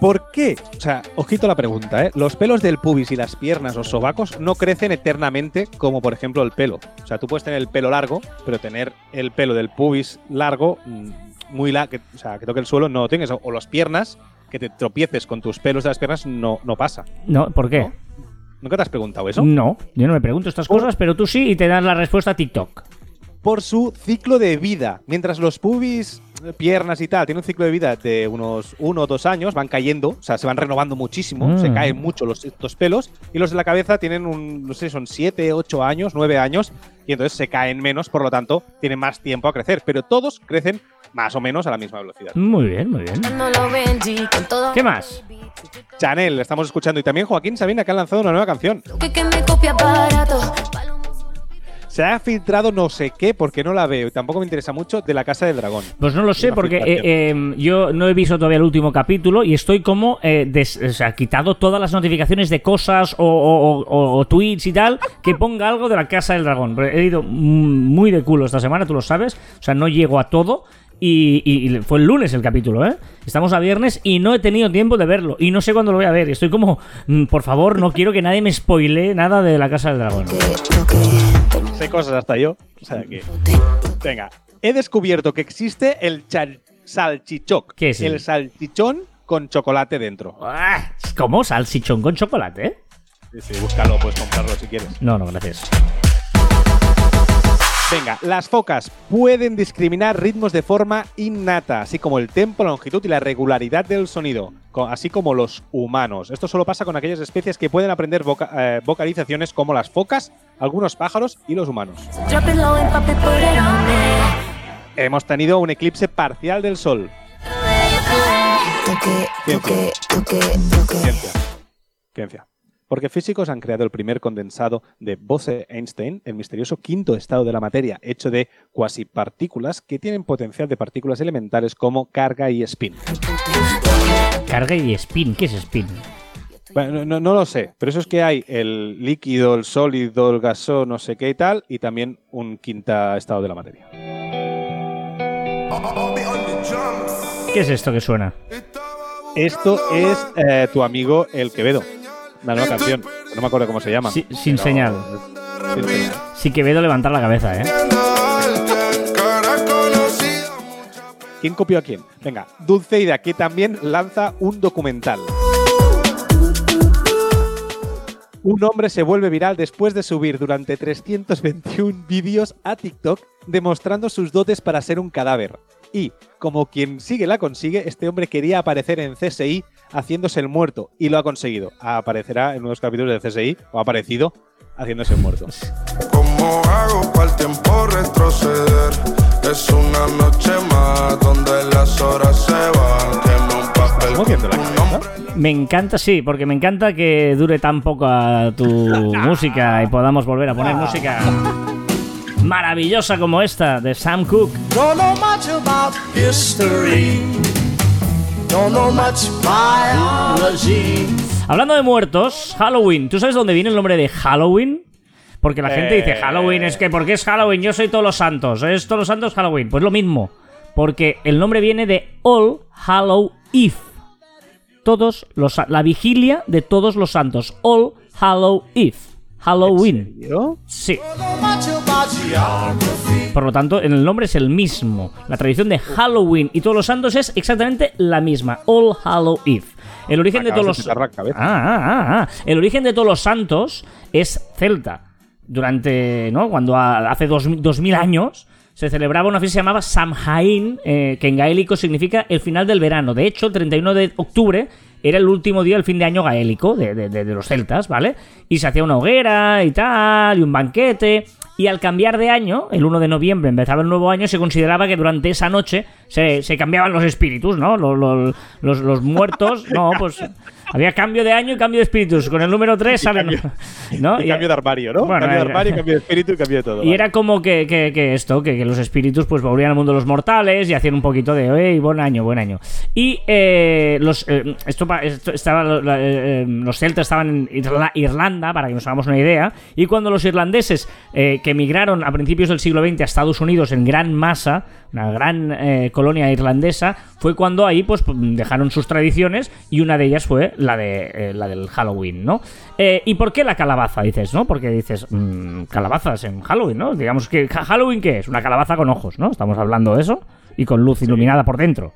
¿Por qué? O sea, ojito la pregunta, ¿eh? Los pelos del pubis y las piernas o sobacos no crecen eternamente como por ejemplo el pelo. O sea, tú puedes tener el pelo largo, pero tener el pelo del pubis largo, mm, muy la que, o sea, que toque el suelo, no lo tienes. O, o las piernas, que te tropieces con tus pelos de las piernas, no, no pasa. No, ¿por qué? ¿No? ¿Nunca te has preguntado eso? No, yo no me pregunto estas cosas, pero tú sí y te das la respuesta a TikTok. por su ciclo de vida. Mientras los pubis, eh, piernas y tal, tienen un ciclo de vida de unos uno o dos años, van cayendo, o sea, se van renovando muchísimo, Mm. se caen mucho los, estos pelos, y los de la cabeza tienen un, no sé, son siete, ocho años, nueve años, y entonces se caen menos, por lo tanto, tienen más tiempo a crecer, pero todos crecen más o menos a la misma velocidad. Muy bien, muy bien. ¿Qué más? Chanel, le estamos escuchando, y también Joaquín Sabina, que han lanzado una nueva canción. Se ha filtrado no sé qué, porque no la veo, y tampoco me interesa mucho, de la Casa del Dragón. Pues no lo sé, porque eh, eh, yo no he visto todavía el último capítulo y estoy como eh, des- o sea, quitado todas las notificaciones de cosas o, o- o- o tweets y tal que ponga algo de la Casa del Dragón. Pero He ido muy de culo esta semana, tú lo sabes. O sea, no llego a todo. Y, y- y fue el lunes el capítulo, ¿eh? Estamos a viernes y no he tenido tiempo de verlo. Y no sé cuándo lo voy a ver. Y estoy como, mm, por favor, no quiero que nadie me spoile nada de la Casa del Dragón. Sé cosas hasta yo. O sea que. Venga, he descubierto que existe el chal- salchichoc. ¿Qué es El el- salchichón con chocolate dentro. Ah, ¿Cómo? ¿Salchichón con chocolate? Sí, sí, búscalo, puedes comprarlo si quieres. No, no, gracias. Venga, las focas pueden discriminar ritmos de forma innata, así como el tempo, la longitud y la regularidad del sonido, así como los humanos. Esto solo pasa con aquellas especies que pueden aprender voca- eh, vocalizaciones como las focas, algunos pájaros y los humanos. Hemos tenido un eclipse parcial del Sol. Ciencia. Ciencia. Ciencia. Porque físicos han creado el primer condensado de Bose-Einstein, el misterioso quinto estado de la materia, hecho de cuasipartículas que tienen potencial de partículas elementales como carga y spin. Carga y spin. ¿Qué es spin? Bueno, no, no- no lo sé, pero eso es que hay el líquido, el sólido, el gaso, no sé qué y tal, y también un quinta estado de la materia. ¿Qué es esto que suena? Esto es eh, tu amigo el Quevedo, la nueva canción. No me acuerdo cómo se llama. Sí, sin pero señal. Sí que veo levantar la cabeza, ¿eh? ¿Quién copió a quién? Venga, Dulceida, que también lanza un documental. Un hombre se vuelve viral después de subir durante 321 vídeos a TikTok demostrando sus dotes para ser un cadáver. Y, como quien sigue la consigue, este hombre quería aparecer en CSI haciéndose el muerto y lo ha conseguido. Aparecerá en unos capítulos de CSI, o ha aparecido haciéndose el muerto. ¿Cómo hago para el tiempo retroceder? Es una noche más donde las horas se van. Quema un papel ¿Estás moviendo la cabeza? Me encanta, sí, porque me encanta que dure tan poco a tu música y podamos volver a poner música maravillosa como esta de Sam Cooke. Don't know much about history. Don't know much biology. Hablando de muertos, Halloween. ¿Tú sabes dónde viene el nombre de Halloween? Porque la gente dice Eh. Halloween, es que porque es Halloween, yo soy todos los santos, es todos los santos Halloween. Pues lo mismo, porque el nombre viene de All Hallow Eve. Todos los la vigilia de todos los santos, All Hallow Eve. Halloween. Sí. Much about geography. Por lo tanto, en el nombre es el mismo. La tradición de Halloween y todos los santos es exactamente la misma. All Hallow Eve. El origen de todos los petar la cabeza. Ah, ah, ah, ah. El origen de todos los santos es celta. Durante, ¿no? Cuando a- hace dos, dos mil años se celebraba una fiesta que se llamaba Samhain, eh, que en gaélico significa el final del verano. De hecho, el 31 de octubre era el último día del fin de año gaélico de, de- los celtas, ¿vale? Y se hacía una hoguera y tal, y un banquete. Y al cambiar de año, el 1 de noviembre empezaba el nuevo año, se consideraba que durante esa noche se, se cambiaban los espíritus, ¿no? Los, los- los- los muertos, no, pues había cambio de año y cambio de espíritus. Con el número 3 salen. ¿no? Y cambio de armario, ¿no? Bueno, cambio de era- armario, cambio de espíritu y cambio de todo. Y vale. era como que, que- que esto, que, que los espíritus pues volvían al mundo de los mortales y hacían un poquito de, ¡Ey, buen año, buen año! Y eh, los, eh, esto, estaba, eh, eh, los celtas estaban en Irla- Irlanda, para que nos hagamos una idea, y cuando los irlandeses eh, que emigraron a principios del siglo XX a Estados Unidos en gran masa, una gran eh, colonia irlandesa, fue cuando ahí pues dejaron sus tradiciones y una de ellas fue la, de, eh, la del Halloween, ¿no? Eh, ¿Y por qué la calabaza, dices, no? Porque dices, mm, calabazas en Halloween, ¿no? Digamos que ¿ja- Halloween ¿qué es? Una calabaza con ojos, ¿no? Estamos hablando de eso y con luz iluminada por dentro.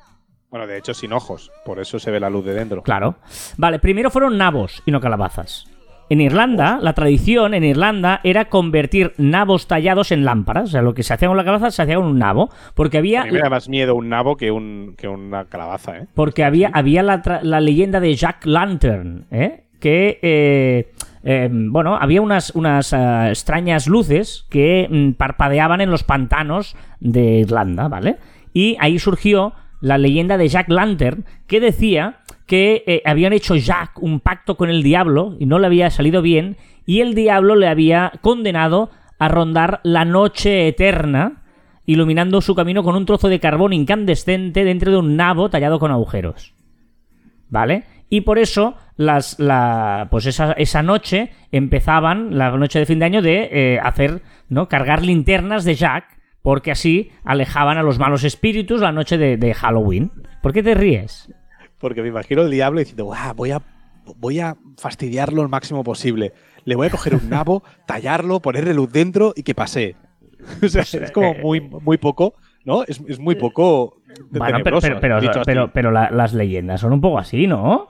Bueno, de hecho, sin ojos. Por eso se ve la luz de dentro. Claro. Vale, primero fueron nabos y no calabazas. En Irlanda, la tradición en Irlanda era convertir nabos tallados en lámparas. O sea, lo que se hacía con la calabaza se hacía con un nabo. Porque A había, mí me da más miedo un nabo que, un, que una calabaza, ¿eh? porque había, había la, tra- la leyenda de Jack Lantern, ¿eh? que, eh, eh, bueno, había unas, unas eh, extrañas luces que mm, parpadeaban en los pantanos de Irlanda, ¿vale? Y ahí surgió la leyenda de Jack Lantern, que decía que eh, habían hecho Jack un pacto con el diablo y no le había salido bien, y el diablo le había condenado a rondar la noche eterna, iluminando su camino con un trozo de carbón incandescente dentro de un nabo tallado con agujeros. ¿Vale? Y por eso, las, la, pues esa, esa noche empezaban, la noche de fin de año, de eh, hacer, ¿no? Cargar linternas de Jack, porque así alejaban a los malos espíritus la noche de, de Halloween. ¿Por qué te ríes? Porque me imagino el diablo diciendo, "Guau, voy a, voy a fastidiarlo lo máximo posible. Le voy a coger un nabo, tallarlo, ponerle luz dentro y que pase. O sea, es como muy, muy poco, ¿no? Es, es muy poco Bueno, pero, pero, pero, dicho así. pero, pero la- las leyendas son un poco así, ¿no?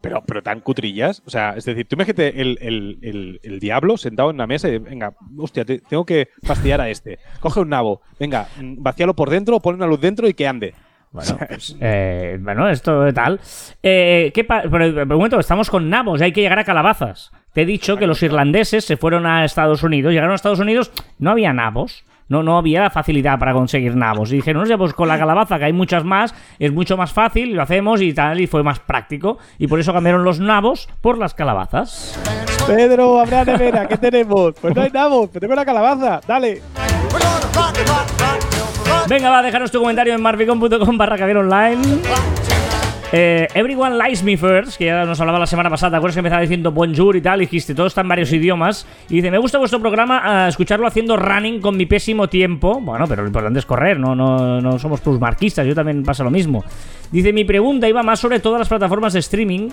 Pero, pero tan cutrillas. O sea, es decir, tú imagínate el, el, el, el diablo sentado en una mesa y venga, hostia, te- tengo que fastidiar a este. Coge un nabo, venga, mm, vacíalo por dentro, pon una luz dentro y que ande. Bueno, pues, eh, bueno, esto de tal. Eh, ¿qué pa- pero, pero un momento, estamos con nabos y hay que llegar a calabazas. Te he dicho que los irlandeses se fueron a Estados Unidos, llegaron a Estados Unidos, no había nabos. No, no había facilidad para conseguir nabos. Y dijeron, no sé, pues con la calabaza, que hay muchas más, es mucho más fácil, lo hacemos y tal, y fue más práctico. Y por eso cambiaron los nabos por las calabazas. Pedro, habrá nevera, ¿qué tenemos? Pues no hay nabos, pero tengo la calabaza, dale. Venga, va, déjanos tu comentario en marficon.com barra online. Eh, Everyone Likes Me First, que ya nos hablaba la semana pasada, ¿te acuerdas que empezaba diciendo bonjour y tal? Y dijiste, todo está en varios idiomas. Y dice, me gusta vuestro programa, ah, escucharlo haciendo running con mi pésimo tiempo. Bueno, pero lo importante es correr, no, no, no somos marquistas, yo también pasa lo mismo. Dice, mi pregunta iba más sobre todas las plataformas de streaming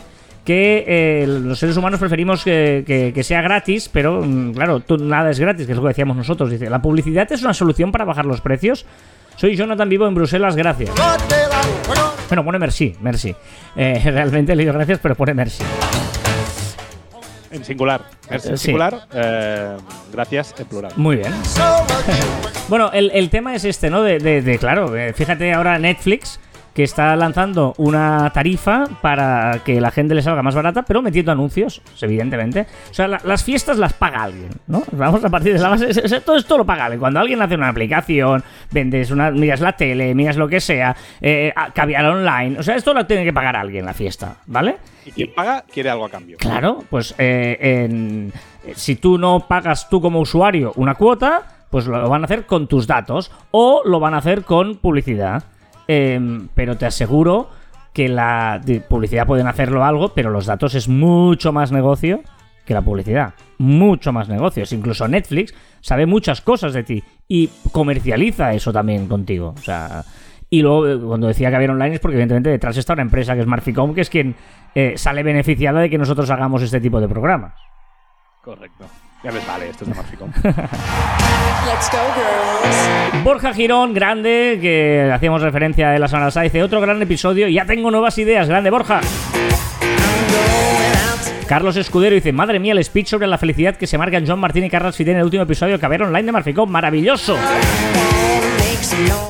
que eh, los seres humanos preferimos que, que- que sea gratis, pero mm, claro, nada es gratis, que es lo que decíamos nosotros. Dice, ¿la publicidad es una solución para bajar los precios? Soy Jonathan Vivo en Bruselas, gracias. Bueno, pone merci, merci. Eh, realmente le digo gracias, pero pone merci. En singular. En sí. singular, eh, gracias en plural. Muy bien. bueno, el, el tema es este, ¿no? De, de- de, claro, fíjate ahora Netflix que está lanzando una tarifa para que la gente le salga más barata, pero metiendo anuncios, evidentemente. O sea, la- las fiestas las paga alguien, ¿no? Vamos a partir de la base. Todo esto lo paga alguien. Cuando alguien hace una aplicación, vendes una, miras la tele, miras lo que sea, eh, caviar online. O sea, esto lo tiene que pagar alguien la fiesta, ¿vale? Y quien paga quiere algo a cambio. Claro, pues eh, en- si tú no pagas tú como usuario una cuota, pues lo van a hacer con tus datos o lo van a hacer con publicidad. Em, pero te aseguro que la publicidad pueden hacerlo algo, pero los datos es mucho más negocio que la publicidad. Mucho más negocios. Incluso Netflix sabe muchas cosas de ti y comercializa eso también contigo. O sea, y luego, eh, cuando decía que había online es porque evidentemente detrás está una empresa que es Marficom, que es quien eh, sale beneficiada de que nosotros hagamos este tipo de programas. Correcto. Ya les vale, esto es de Marficom. Let's go, girls. Borja Girón, grande, que hacíamos referencia de la semana pasada, dice otro gran episodio, ya tengo nuevas ideas, grande Borja. Carlos Escudero dice, madre mía, el speech sobre la felicidad que se marcan John Martín y Carlos Fidel en el último episodio que había online de Marficom, maravilloso.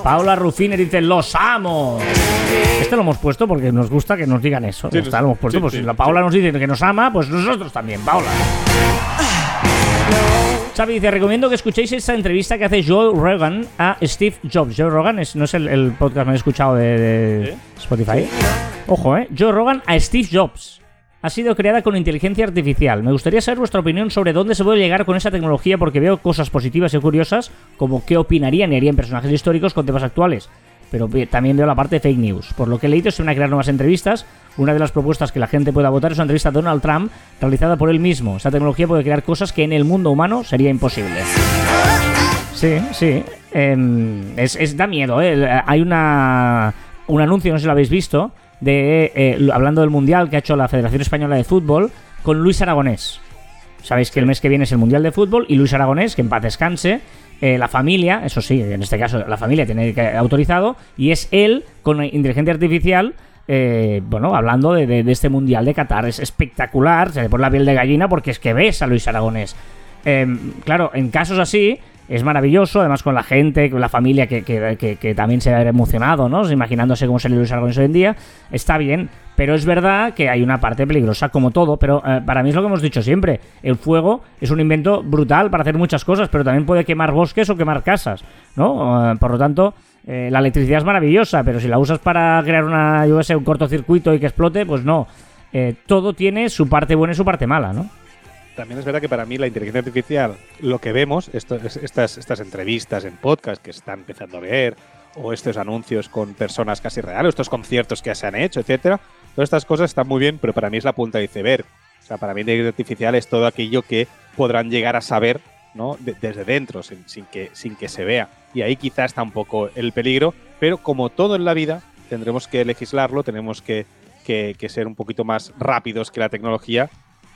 Paula Rufiner dice, los amo. Este lo hemos puesto porque nos gusta que nos digan eso. Sí, lo hemos puesto. sí, pues sí. si la Paula nos dice que nos ama, pues nosotros también, Paula. Xavi dice, recomiendo que escuchéis esta entrevista que hace Joe Rogan a Steve Jobs. Joe Rogan es- no es el, el podcast he escuchado de, de Spotify. Ojo, ¿eh? Joe Rogan a Steve Jobs. Ha sido creada con inteligencia artificial. Me gustaría saber vuestra opinión sobre dónde se puede llegar con esa tecnología porque veo cosas positivas y curiosas como qué opinarían y harían personajes históricos con temas actuales. Pero también veo la parte de fake news. Por lo que he leído, se van a crear nuevas entrevistas. Una de las propuestas que la gente pueda votar es una entrevista a Donald Trump realizada por él mismo. Esta tecnología puede crear cosas que en el mundo humano sería imposible. Sí, sí. Em, es, da miedo, ¿eh? Hay una, un anuncio, no sé si lo habéis visto, de eh, hablando del Mundial que ha hecho la Federación Española de Fútbol con Luis Aragonés. Sabéis que el mes que viene es el Mundial de Fútbol y Luis Aragonés, que en paz descanse, eh, la familia, eso sí, en este caso la familia tiene que autorizado, y es él con inteligencia artificial, eh, bueno, hablando de, este Mundial de Qatar. Es espectacular, se le pone la piel de gallina porque es que ves a Luis Aragonés. Em, claro, en casos así es maravilloso, además con la gente, con la familia que, que- que- también se va a ver emocionado, ¿no? Imaginándose cómo sería Luis Aragonés hoy en día, está bien, pero es verdad que hay una parte peligrosa como todo, pero eh, para mí es lo que hemos dicho siempre, el fuego es un invento brutal para hacer muchas cosas, pero también puede quemar bosques o quemar casas, ¿no? Eh, por lo tanto, eh, la electricidad es maravillosa, pero si la usas para crear una, yo un cortocircuito y que explote, pues no. Todo tiene su parte buena y su parte mala, ¿no? También es verdad que para mí la inteligencia artificial, lo que vemos, esto, es- estas, entrevistas en podcast que están empezando a ver, o estos anuncios con personas casi reales, estos conciertos que se han hecho, etcétera, todas estas cosas están muy bien, pero para mí es la punta de iceberg. O sea, para mí la inteligencia artificial es todo aquello que podrán llegar a saber ¿no? De- desde dentro, sin, que, se vea. Y ahí quizá está un poco el peligro, pero como todo en la vida, tendremos que legislarlo, tenemos que ser un poquito más rápidos que la tecnología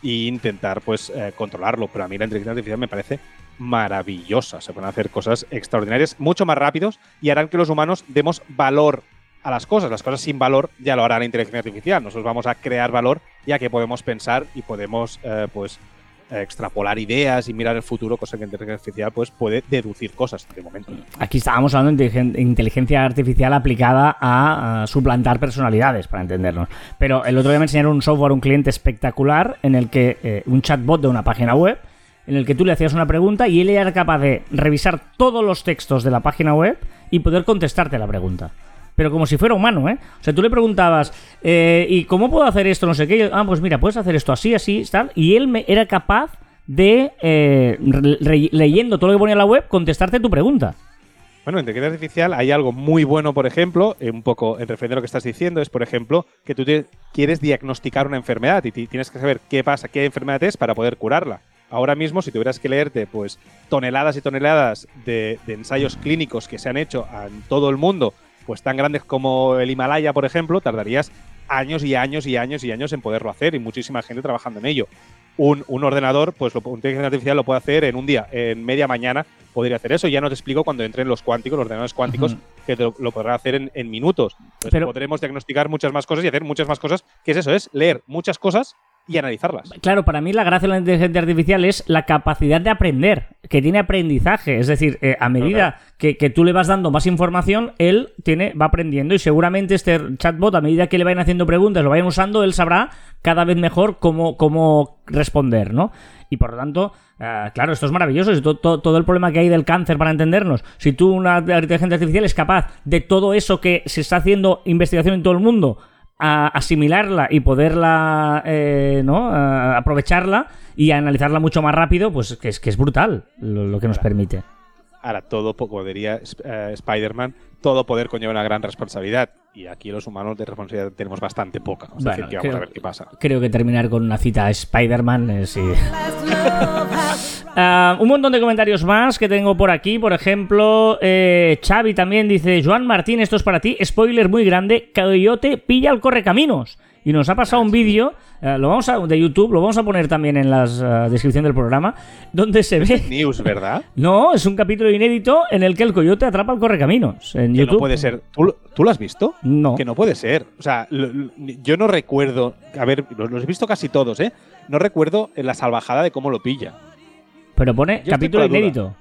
e intentar pues eh, controlarlo. Pero a mí la inteligencia artificial me parece maravillosa. Se pueden hacer cosas extraordinarias, mucho más rápidos y harán que los humanos demos valor a las cosas. Las cosas sin valor ya lo hará la inteligencia artificial. Nosotros vamos a crear valor ya que podemos pensar y podemos eh, pues extrapolar ideas y mirar el futuro, cosa que inteligencia artificial pues puede deducir cosas de momento. Aquí estábamos hablando de inteligen- inteligencia artificial aplicada a, a suplantar personalidades, para entendernos. Pero el otro día me enseñaron un software, un cliente espectacular, en el que eh, un chatbot de una página web, en el que tú le hacías una pregunta y él era capaz de revisar todos los textos de la página web y poder contestarte la pregunta. Pero como si fuera humano, ¿eh? O sea, tú le preguntabas, eh, ¿y cómo puedo hacer esto? No sé qué. Ah, pues mira, puedes hacer esto así, así, tal. Y él me era capaz de, eh, leyendo todo lo que ponía en la web, contestarte tu pregunta. Bueno, en inteligencia artificial hay algo muy bueno, por ejemplo, eh, un poco en referencia a lo que estás diciendo, es, por ejemplo, que tú quieres diagnosticar una enfermedad y ti- tienes que saber qué pasa, qué enfermedad es para poder curarla. Ahora mismo, si tuvieras que leerte pues toneladas y toneladas de ensayos clínicos que se han hecho en todo el mundo, pues tan grandes como el Himalaya, por ejemplo, tardarías años y años y años y años en poderlo hacer y muchísima gente trabajando en ello. Un, un ordenador, pues lo, inteligencia artificial lo puede hacer en un día, en media mañana podría hacer eso. Ya no te explico cuando entren los cuánticos, los ordenadores cuánticos, que te lo, lo podrán hacer en, en minutos. Entonces Pero- podremos diagnosticar muchas más cosas y hacer muchas más cosas, que es eso, es leer muchas cosas y analizarlas. Claro, para mí la gracia de la inteligencia artificial es la capacidad de aprender, que tiene aprendizaje. Es decir, eh, a medida que, que tú le vas dando más información, él tiene, va aprendiendo y seguramente este chatbot, a medida que le vayan haciendo preguntas, lo vayan usando, él sabrá cada vez mejor cómo, cómo responder, ¿no? Y por lo tanto, eh, claro, esto es maravilloso. Es to- to- todo el problema que hay del cáncer, para entendernos. Si tú, una inteligencia artificial, es capaz de todo eso que se está haciendo investigación en todo el mundo, a asimilarla y poderla eh, ¿no? a- aprovecharla y analizarla mucho más rápido, pues que es, que es brutal lo, lo que nos permite. Ahora, todo, como diría eh, Spider-Man, todo poder conlleva una gran responsabilidad. Y aquí los humanos de responsabilidad tenemos bastante poca. Es Bueno, decir, que vamos creo- a ver qué pasa. Creo que terminar con una cita a Spider-Man eh, sí. Ah, un montón de comentarios más que tengo por aquí. Por ejemplo, eh, Xavi también dice: Joan Martín, esto es para ti. Spoiler muy grande: Coyote pilla el correcaminos. Y nos ha pasado un vídeo, eh, lo vamos a, de YouTube, lo vamos a poner también en la descripción del programa, donde se ve. News, ¿verdad? No, es un capítulo inédito en el que el coyote atrapa al correcaminos. En Que YouTube. no puede ser. ¿Tú, lo- tú lo has visto? No. Que no puede ser. O sea, lo- lo- yo no recuerdo. A ver, los, los he visto casi todos, ¿eh? No recuerdo la salvajada de cómo lo pilla. Pero pone estoy capítulo inédito.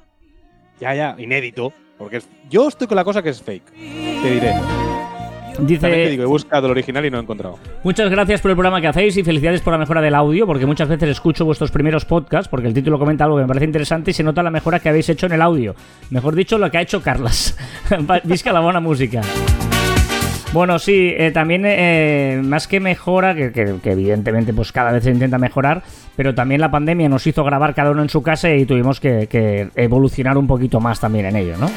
Ya, ya, inédito. Porque es- yo estoy con la cosa que es fake. Te diré. También te Dice, digo, he buscado el original y no he encontrado. muchas gracias por el programa que hacéis y felicidades por la mejora del audio, porque muchas veces escucho vuestros primeros podcasts, porque el título comenta algo que me parece interesante y se nota la mejora que habéis hecho en el audio. Mejor dicho, lo que ha hecho Carlas. Visca la buena música. Bueno, sí, eh, también eh, más que mejora, que, evidentemente pues cada vez se intenta mejorar, pero también la pandemia nos hizo grabar cada uno en su casa y tuvimos que, que evolucionar un poquito más también en ello, ¿no?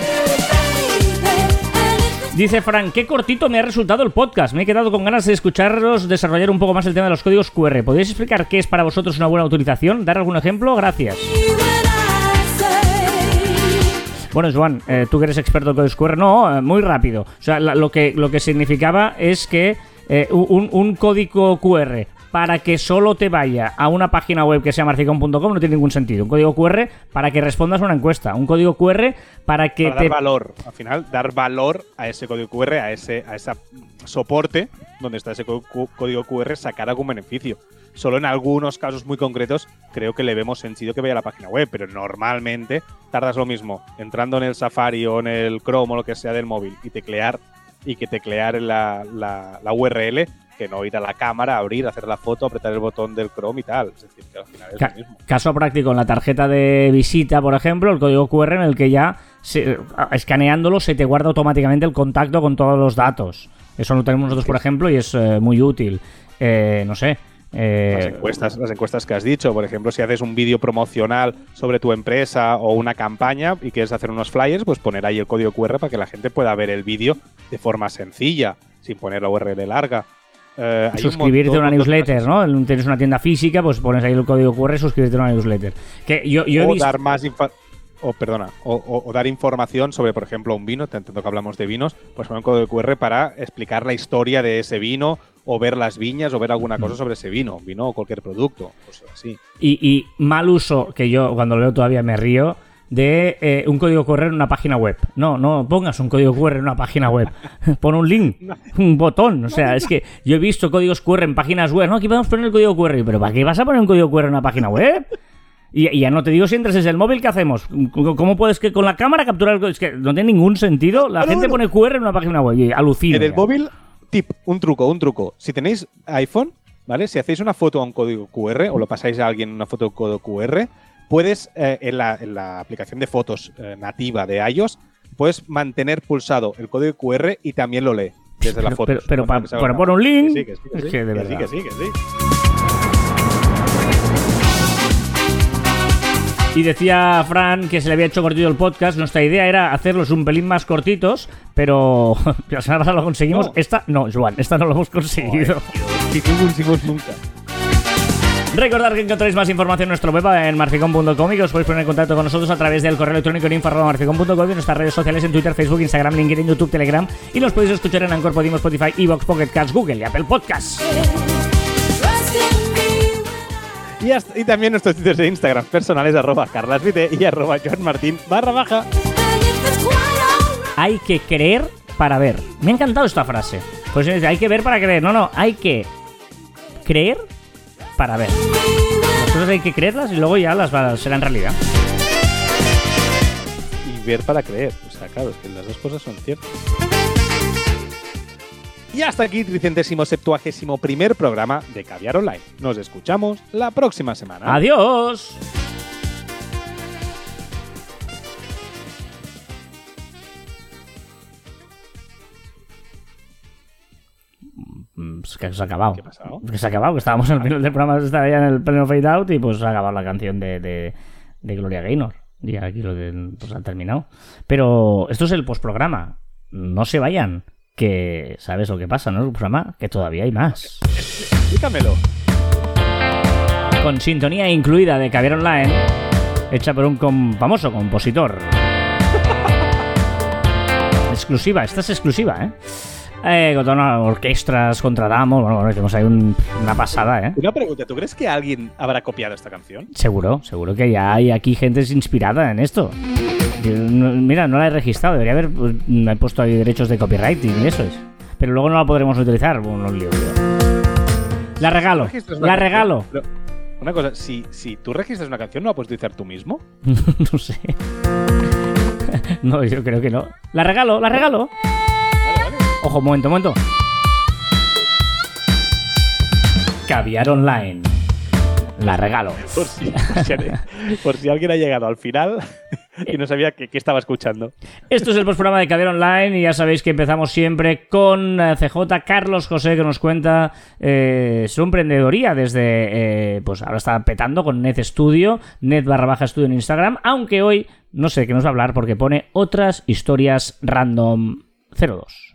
Dice Frank, qué cortito me ha resultado el podcast. Me he quedado con ganas de escucharos desarrollar un poco más el tema de los códigos QR. ¿Podéis explicar qué es para vosotros una buena utilización? ¿Dar algún ejemplo? Gracias. Bueno, Joan, eh, tú que eres experto en códigos QR, no, eh, muy rápido. O sea, la- lo, que, lo que significaba es que eh, un, un código QR para que solo te vaya a una página web que sea marcicon.com no tiene ningún sentido. Un código QR para que respondas a una encuesta. Un código QR para que Para te... dar valor. Al final, dar valor a ese código QR, a ese a esa soporte donde está ese código QR, sacar algún beneficio. Solo en algunos casos muy concretos creo que le vemos sentido que vaya a la página web, pero normalmente tardas lo mismo entrando en el Safari o en el Chrome o lo que sea del móvil y teclear y que teclear la, la, la URL que no ir a la cámara, abrir, hacer la foto, apretar el botón del Chrome y tal. Es decir, que al final es Ca- lo mismo. Caso práctico, en la tarjeta de visita, por ejemplo, el código QR en el que ya se- escaneándolo se te guarda automáticamente el contacto con todos los datos. Eso lo tenemos nosotros, por ejemplo, y es eh, muy útil. Eh, no sé. Eh, las encuestas, las encuestas que has dicho, por ejemplo, si haces un vídeo promocional sobre tu empresa o una campaña y quieres hacer unos flyers, pues poner ahí el código QR para que la gente pueda ver el vídeo de forma sencilla, sin poner la URL larga. Eh, un suscribirte a una newsletter. ¿no? Tienes una tienda física, pues pones ahí el código QR, suscribirte a una newsletter. Que yo, yo he o visto- dar más o perdona, o, o- o dar información sobre, por ejemplo, un vino, te entiendo que hablamos de vinos, pues poner un código QR para explicar la historia de ese vino, o ver las viñas, o ver alguna Mm. cosa sobre ese vino, vino o cualquier producto, cosas así. y, y mal uso, que yo cuando lo leo todavía me río, de eh, un código QR en una página web. No, no pongas un código QR en una página web. Pon un link, un botón. O sea, es que yo he visto códigos QR en páginas web. No, aquí podemos poner el código QR. Pero ¿para qué vas a poner un código QR en una página web? Y, y ya no te digo si entras desde el móvil, ¿qué hacemos? ¿Cómo puedes que con la cámara capturar el código? Es que no tiene ningún sentido. La gente pone QR en una página web y alucina. En el ya. móvil, tip, un truco, un truco. Si tenéis iPhone, ¿vale? Si hacéis una foto a un código QR o lo pasáis a alguien una foto con código QR, puedes, eh, en, la, en la aplicación de fotos eh, nativa de iOS, puedes mantener pulsado el código QR y también lo lee desde la foto. pero- pero pa- que se haga pero una- pon un link. Que sí, que sí, que Es sí, que de sí, que sí, que sí. Y decía Fran que se le había hecho cortito el podcast. Nuestra idea era hacerlos un pelín más cortitos, pero la semana pasada lo conseguimos. No. Esta, no, Joan, esta no lo hemos conseguido. Y no hicimos nunca. Recordad que encontráis más información en nuestro web en marficon.com y que os podéis poner en contacto con nosotros a través del correo electrónico en info.marficon.com y en nuestras redes sociales en Twitter, Facebook, Instagram, LinkedIn, YouTube, Telegram y nos podéis escuchar en Anchor, Podimo, Spotify, Evox, Pocket Cast, Google y Apple Podcasts. Y, hasta- y también nuestros sitios de Instagram personales, arroba carlasvite y arroba joanmartin barra baja. Hay que creer para ver. Me ha encantado esta frase. Pues es, hay que ver para creer. No, no, hay que creer para ver. Las cosas hay que creerlas y luego ya las va- serán realidad. y ver para creer. O sea, claro, es que las dos cosas son ciertas. Y hasta aquí, tricentésimo septuagésimo primer programa de Caviar Online. Nos escuchamos la próxima semana. Adiós. Mm, pues que se ha acabado. ¿Qué ha pasado? Que se ha acabado, que estábamos en el final del programa, estaba ya en el pleno fade out y pues se ha acabado la canción de, de, de Gloria Gaynor. Y aquí lo del, pues ha terminado. Pero esto es el postprograma. No se vayan. Que sabes lo que pasa, ¿no? El programa, que todavía hay más. Explícamelo. Con sintonía incluida de Caviar Online, hecha por un com- famoso compositor. exclusiva, esta es exclusiva, ¿eh? Eh, con todas las orquestas, contratamos, bueno, bueno, tenemos ahí un- una pasada, ¿eh? Una pregunta, ¿tú crees que alguien habrá copiado esta canción? Seguro, seguro que ya hay aquí gente inspirada en esto. Yo no- mira, no la he registrado, debería haber pues, me he puesto ahí derechos de copywriting y eso es. Pero luego no la podremos utilizar, bueno, un lío, lío. La regalo, ¿Registras una la canción? regalo. Pero, una cosa, si, si tú registras una canción, ¿no la puedes utilizar tú mismo? no sé. no, yo creo que no. La regalo, la regalo. Ojo, un momento, un momento. Caviar online. La regalo. Por si, por si, por si alguien ha llegado al final y no sabía qué estaba escuchando. Esto es el programa de Caviar Online y ya sabéis que empezamos siempre con eh, CJ Carlos José que nos cuenta eh, su emprendedoría desde, eh, pues ahora está petando con Net Studio, Net barra baja estudio en Instagram, aunque hoy no sé qué nos va a hablar porque pone otras historias random 02.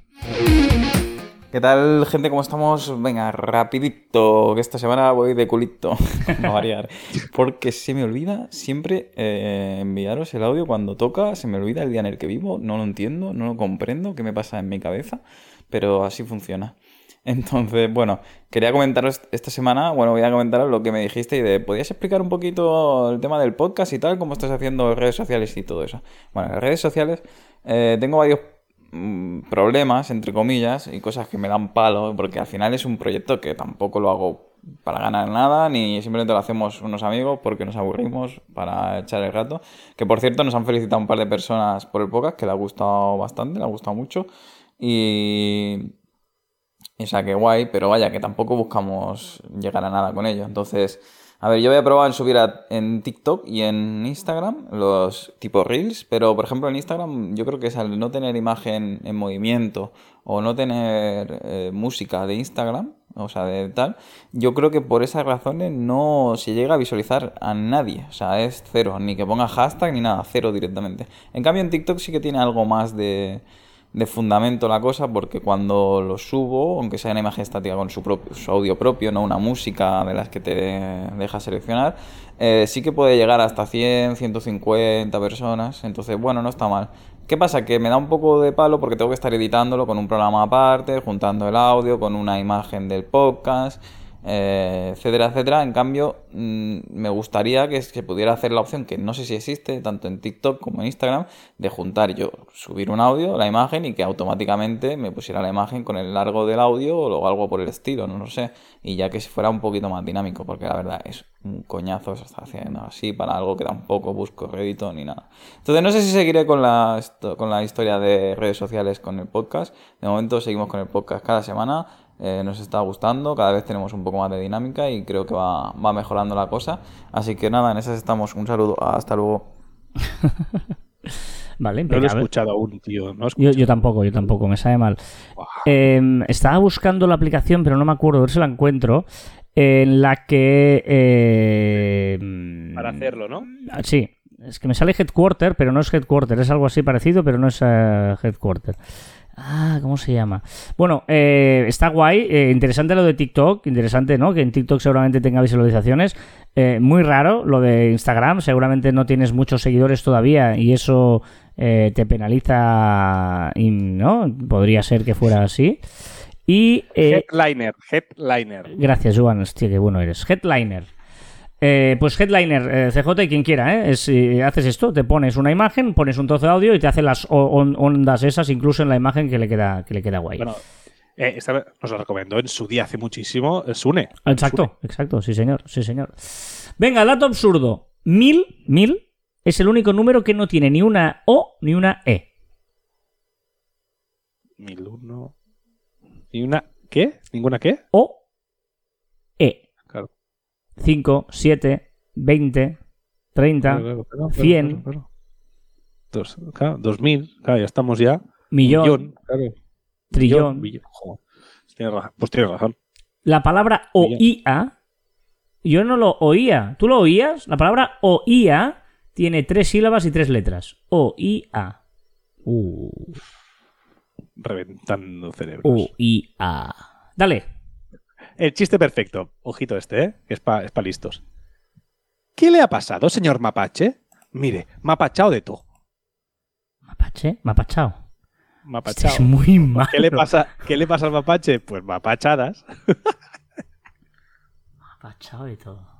¿Qué tal, gente? ¿Cómo estamos? Venga, rapidito, que esta semana voy de culito, a variar. Porque se me olvida siempre eh, enviaros el audio cuando toca, se me olvida el día en el que vivo, no lo entiendo, no lo comprendo, qué me pasa en mi cabeza, pero así funciona. Entonces, bueno, quería comentaros esta semana, bueno, voy a comentaros lo que me dijiste y de, ¿podías explicar un poquito el tema del podcast y tal, cómo estás haciendo redes sociales y todo eso? Bueno, en las redes sociales eh, tengo varios problemas, entre comillas, y cosas que me dan palo, porque al final es un proyecto que tampoco lo hago para ganar nada, ni simplemente lo hacemos unos amigos porque nos aburrimos para echar el rato. Que por cierto nos han felicitado un par de personas por el podcast, que le ha gustado bastante, le ha gustado mucho. Y, o sea, que guay, pero vaya, que tampoco buscamos llegar a nada con ello. Entonces, a ver, yo voy a probar en subir a- en TikTok y en Instagram los tipo Reels, pero por ejemplo en Instagram yo creo que es al no tener imagen en movimiento o no tener eh, música de Instagram, o sea, de tal, yo creo que por esas razones no se llega a visualizar a nadie. O sea, es cero, ni que ponga hashtag ni nada, cero directamente. En cambio en TikTok sí que tiene algo más de de fundamento la cosa porque cuando lo subo, aunque sea una imagen estática con su, propio, su audio propio, no una música de las que te deja seleccionar, eh, sí que puede llegar hasta 100, 150 personas. Entonces, bueno, no está mal. ¿Qué pasa? Que me da un poco de palo porque tengo que estar editándolo con un programa aparte, juntando el audio con una imagen del podcast, eh, etcétera, etcétera. En cambio, mm, me gustaría que se pudiera hacer la opción, que no sé si existe, tanto en TikTok como en Instagram, de juntar yo, subir un audio, la imagen, y que automáticamente me pusiera la imagen con el largo del audio o algo por el estilo, no lo sé. Y ya que fuera un poquito más dinámico, porque la verdad es un coñazo se está haciendo así para algo que tampoco busco rédito ni nada. Entonces no sé si seguiré con la, con la historia de redes sociales con el podcast. De momento seguimos con el podcast cada semana. Eh, nos está gustando, cada vez tenemos un poco más de dinámica y creo que va, va mejorando la cosa. Así que nada, en esas estamos. Un saludo, hasta luego. Vale, No lo he escuchado aún, tío. No Yo, tampoco, yo tampoco, me sabe mal. Eh, estaba buscando la aplicación, pero no me acuerdo, a ver si la encuentro. En la que. eh, Para hacerlo, ¿no? Sí, es que me sale Headquarter, pero no es Headquarter, es algo así parecido, pero no es eh, Headquarter. Ah, ¿cómo se llama? Bueno, eh, está guay, eh, interesante lo de TikTok, interesante, ¿no? Que en TikTok seguramente tenga visualizaciones. Eh, muy raro lo de Instagram, seguramente no tienes muchos seguidores todavía y eso te penaliza, y, ¿no? Podría ser que fuera así. Y... Headliner, headliner. Gracias, Joan. Hostia, qué bueno eres. Headliner. Eh, pues Headliner, eh, CJ y quien quiera, ¿eh? Es, eh, haces esto, te pones una imagen, pones un trozo de audio y te hace las on- ondas esas incluso en la imagen que le queda, que le queda guay. Bueno, eh, esta nos lo recomendó en su día hace muchísimo. Sune. exacto, exacto, sí señor, sí señor. Venga, dato absurdo. Mil, mil es el único número que no tiene ni una O ni una E. 1001. ¿Y una qué? ¿Ninguna qué? O. 5, 7, 20, 30, Claro, claro, claro, claro, 100. claro, claro. Dos, claro, 2000. Claro, ya estamos ya. millón, claro. trillón. Millón, joder. Tienes razón. Pues tienes razón. la palabra oía, yo no lo oía. ¿Tú lo oías? La palabra oía tiene tres sílabas y tres letras. Oía. Uh, Reventando cerebros. oía. Dale. El chiste perfecto. Ojito este, ¿eh? Que es para es pa listos. ¿Qué le ha pasado, señor Mapache? Mire, mapachao de todo. Mapache, mapachao. Este Mapachao. es muy malo. ¿Qué le pasa, ¿Qué le pasa al mapache? Pues mapachadas. Mapachao y todo.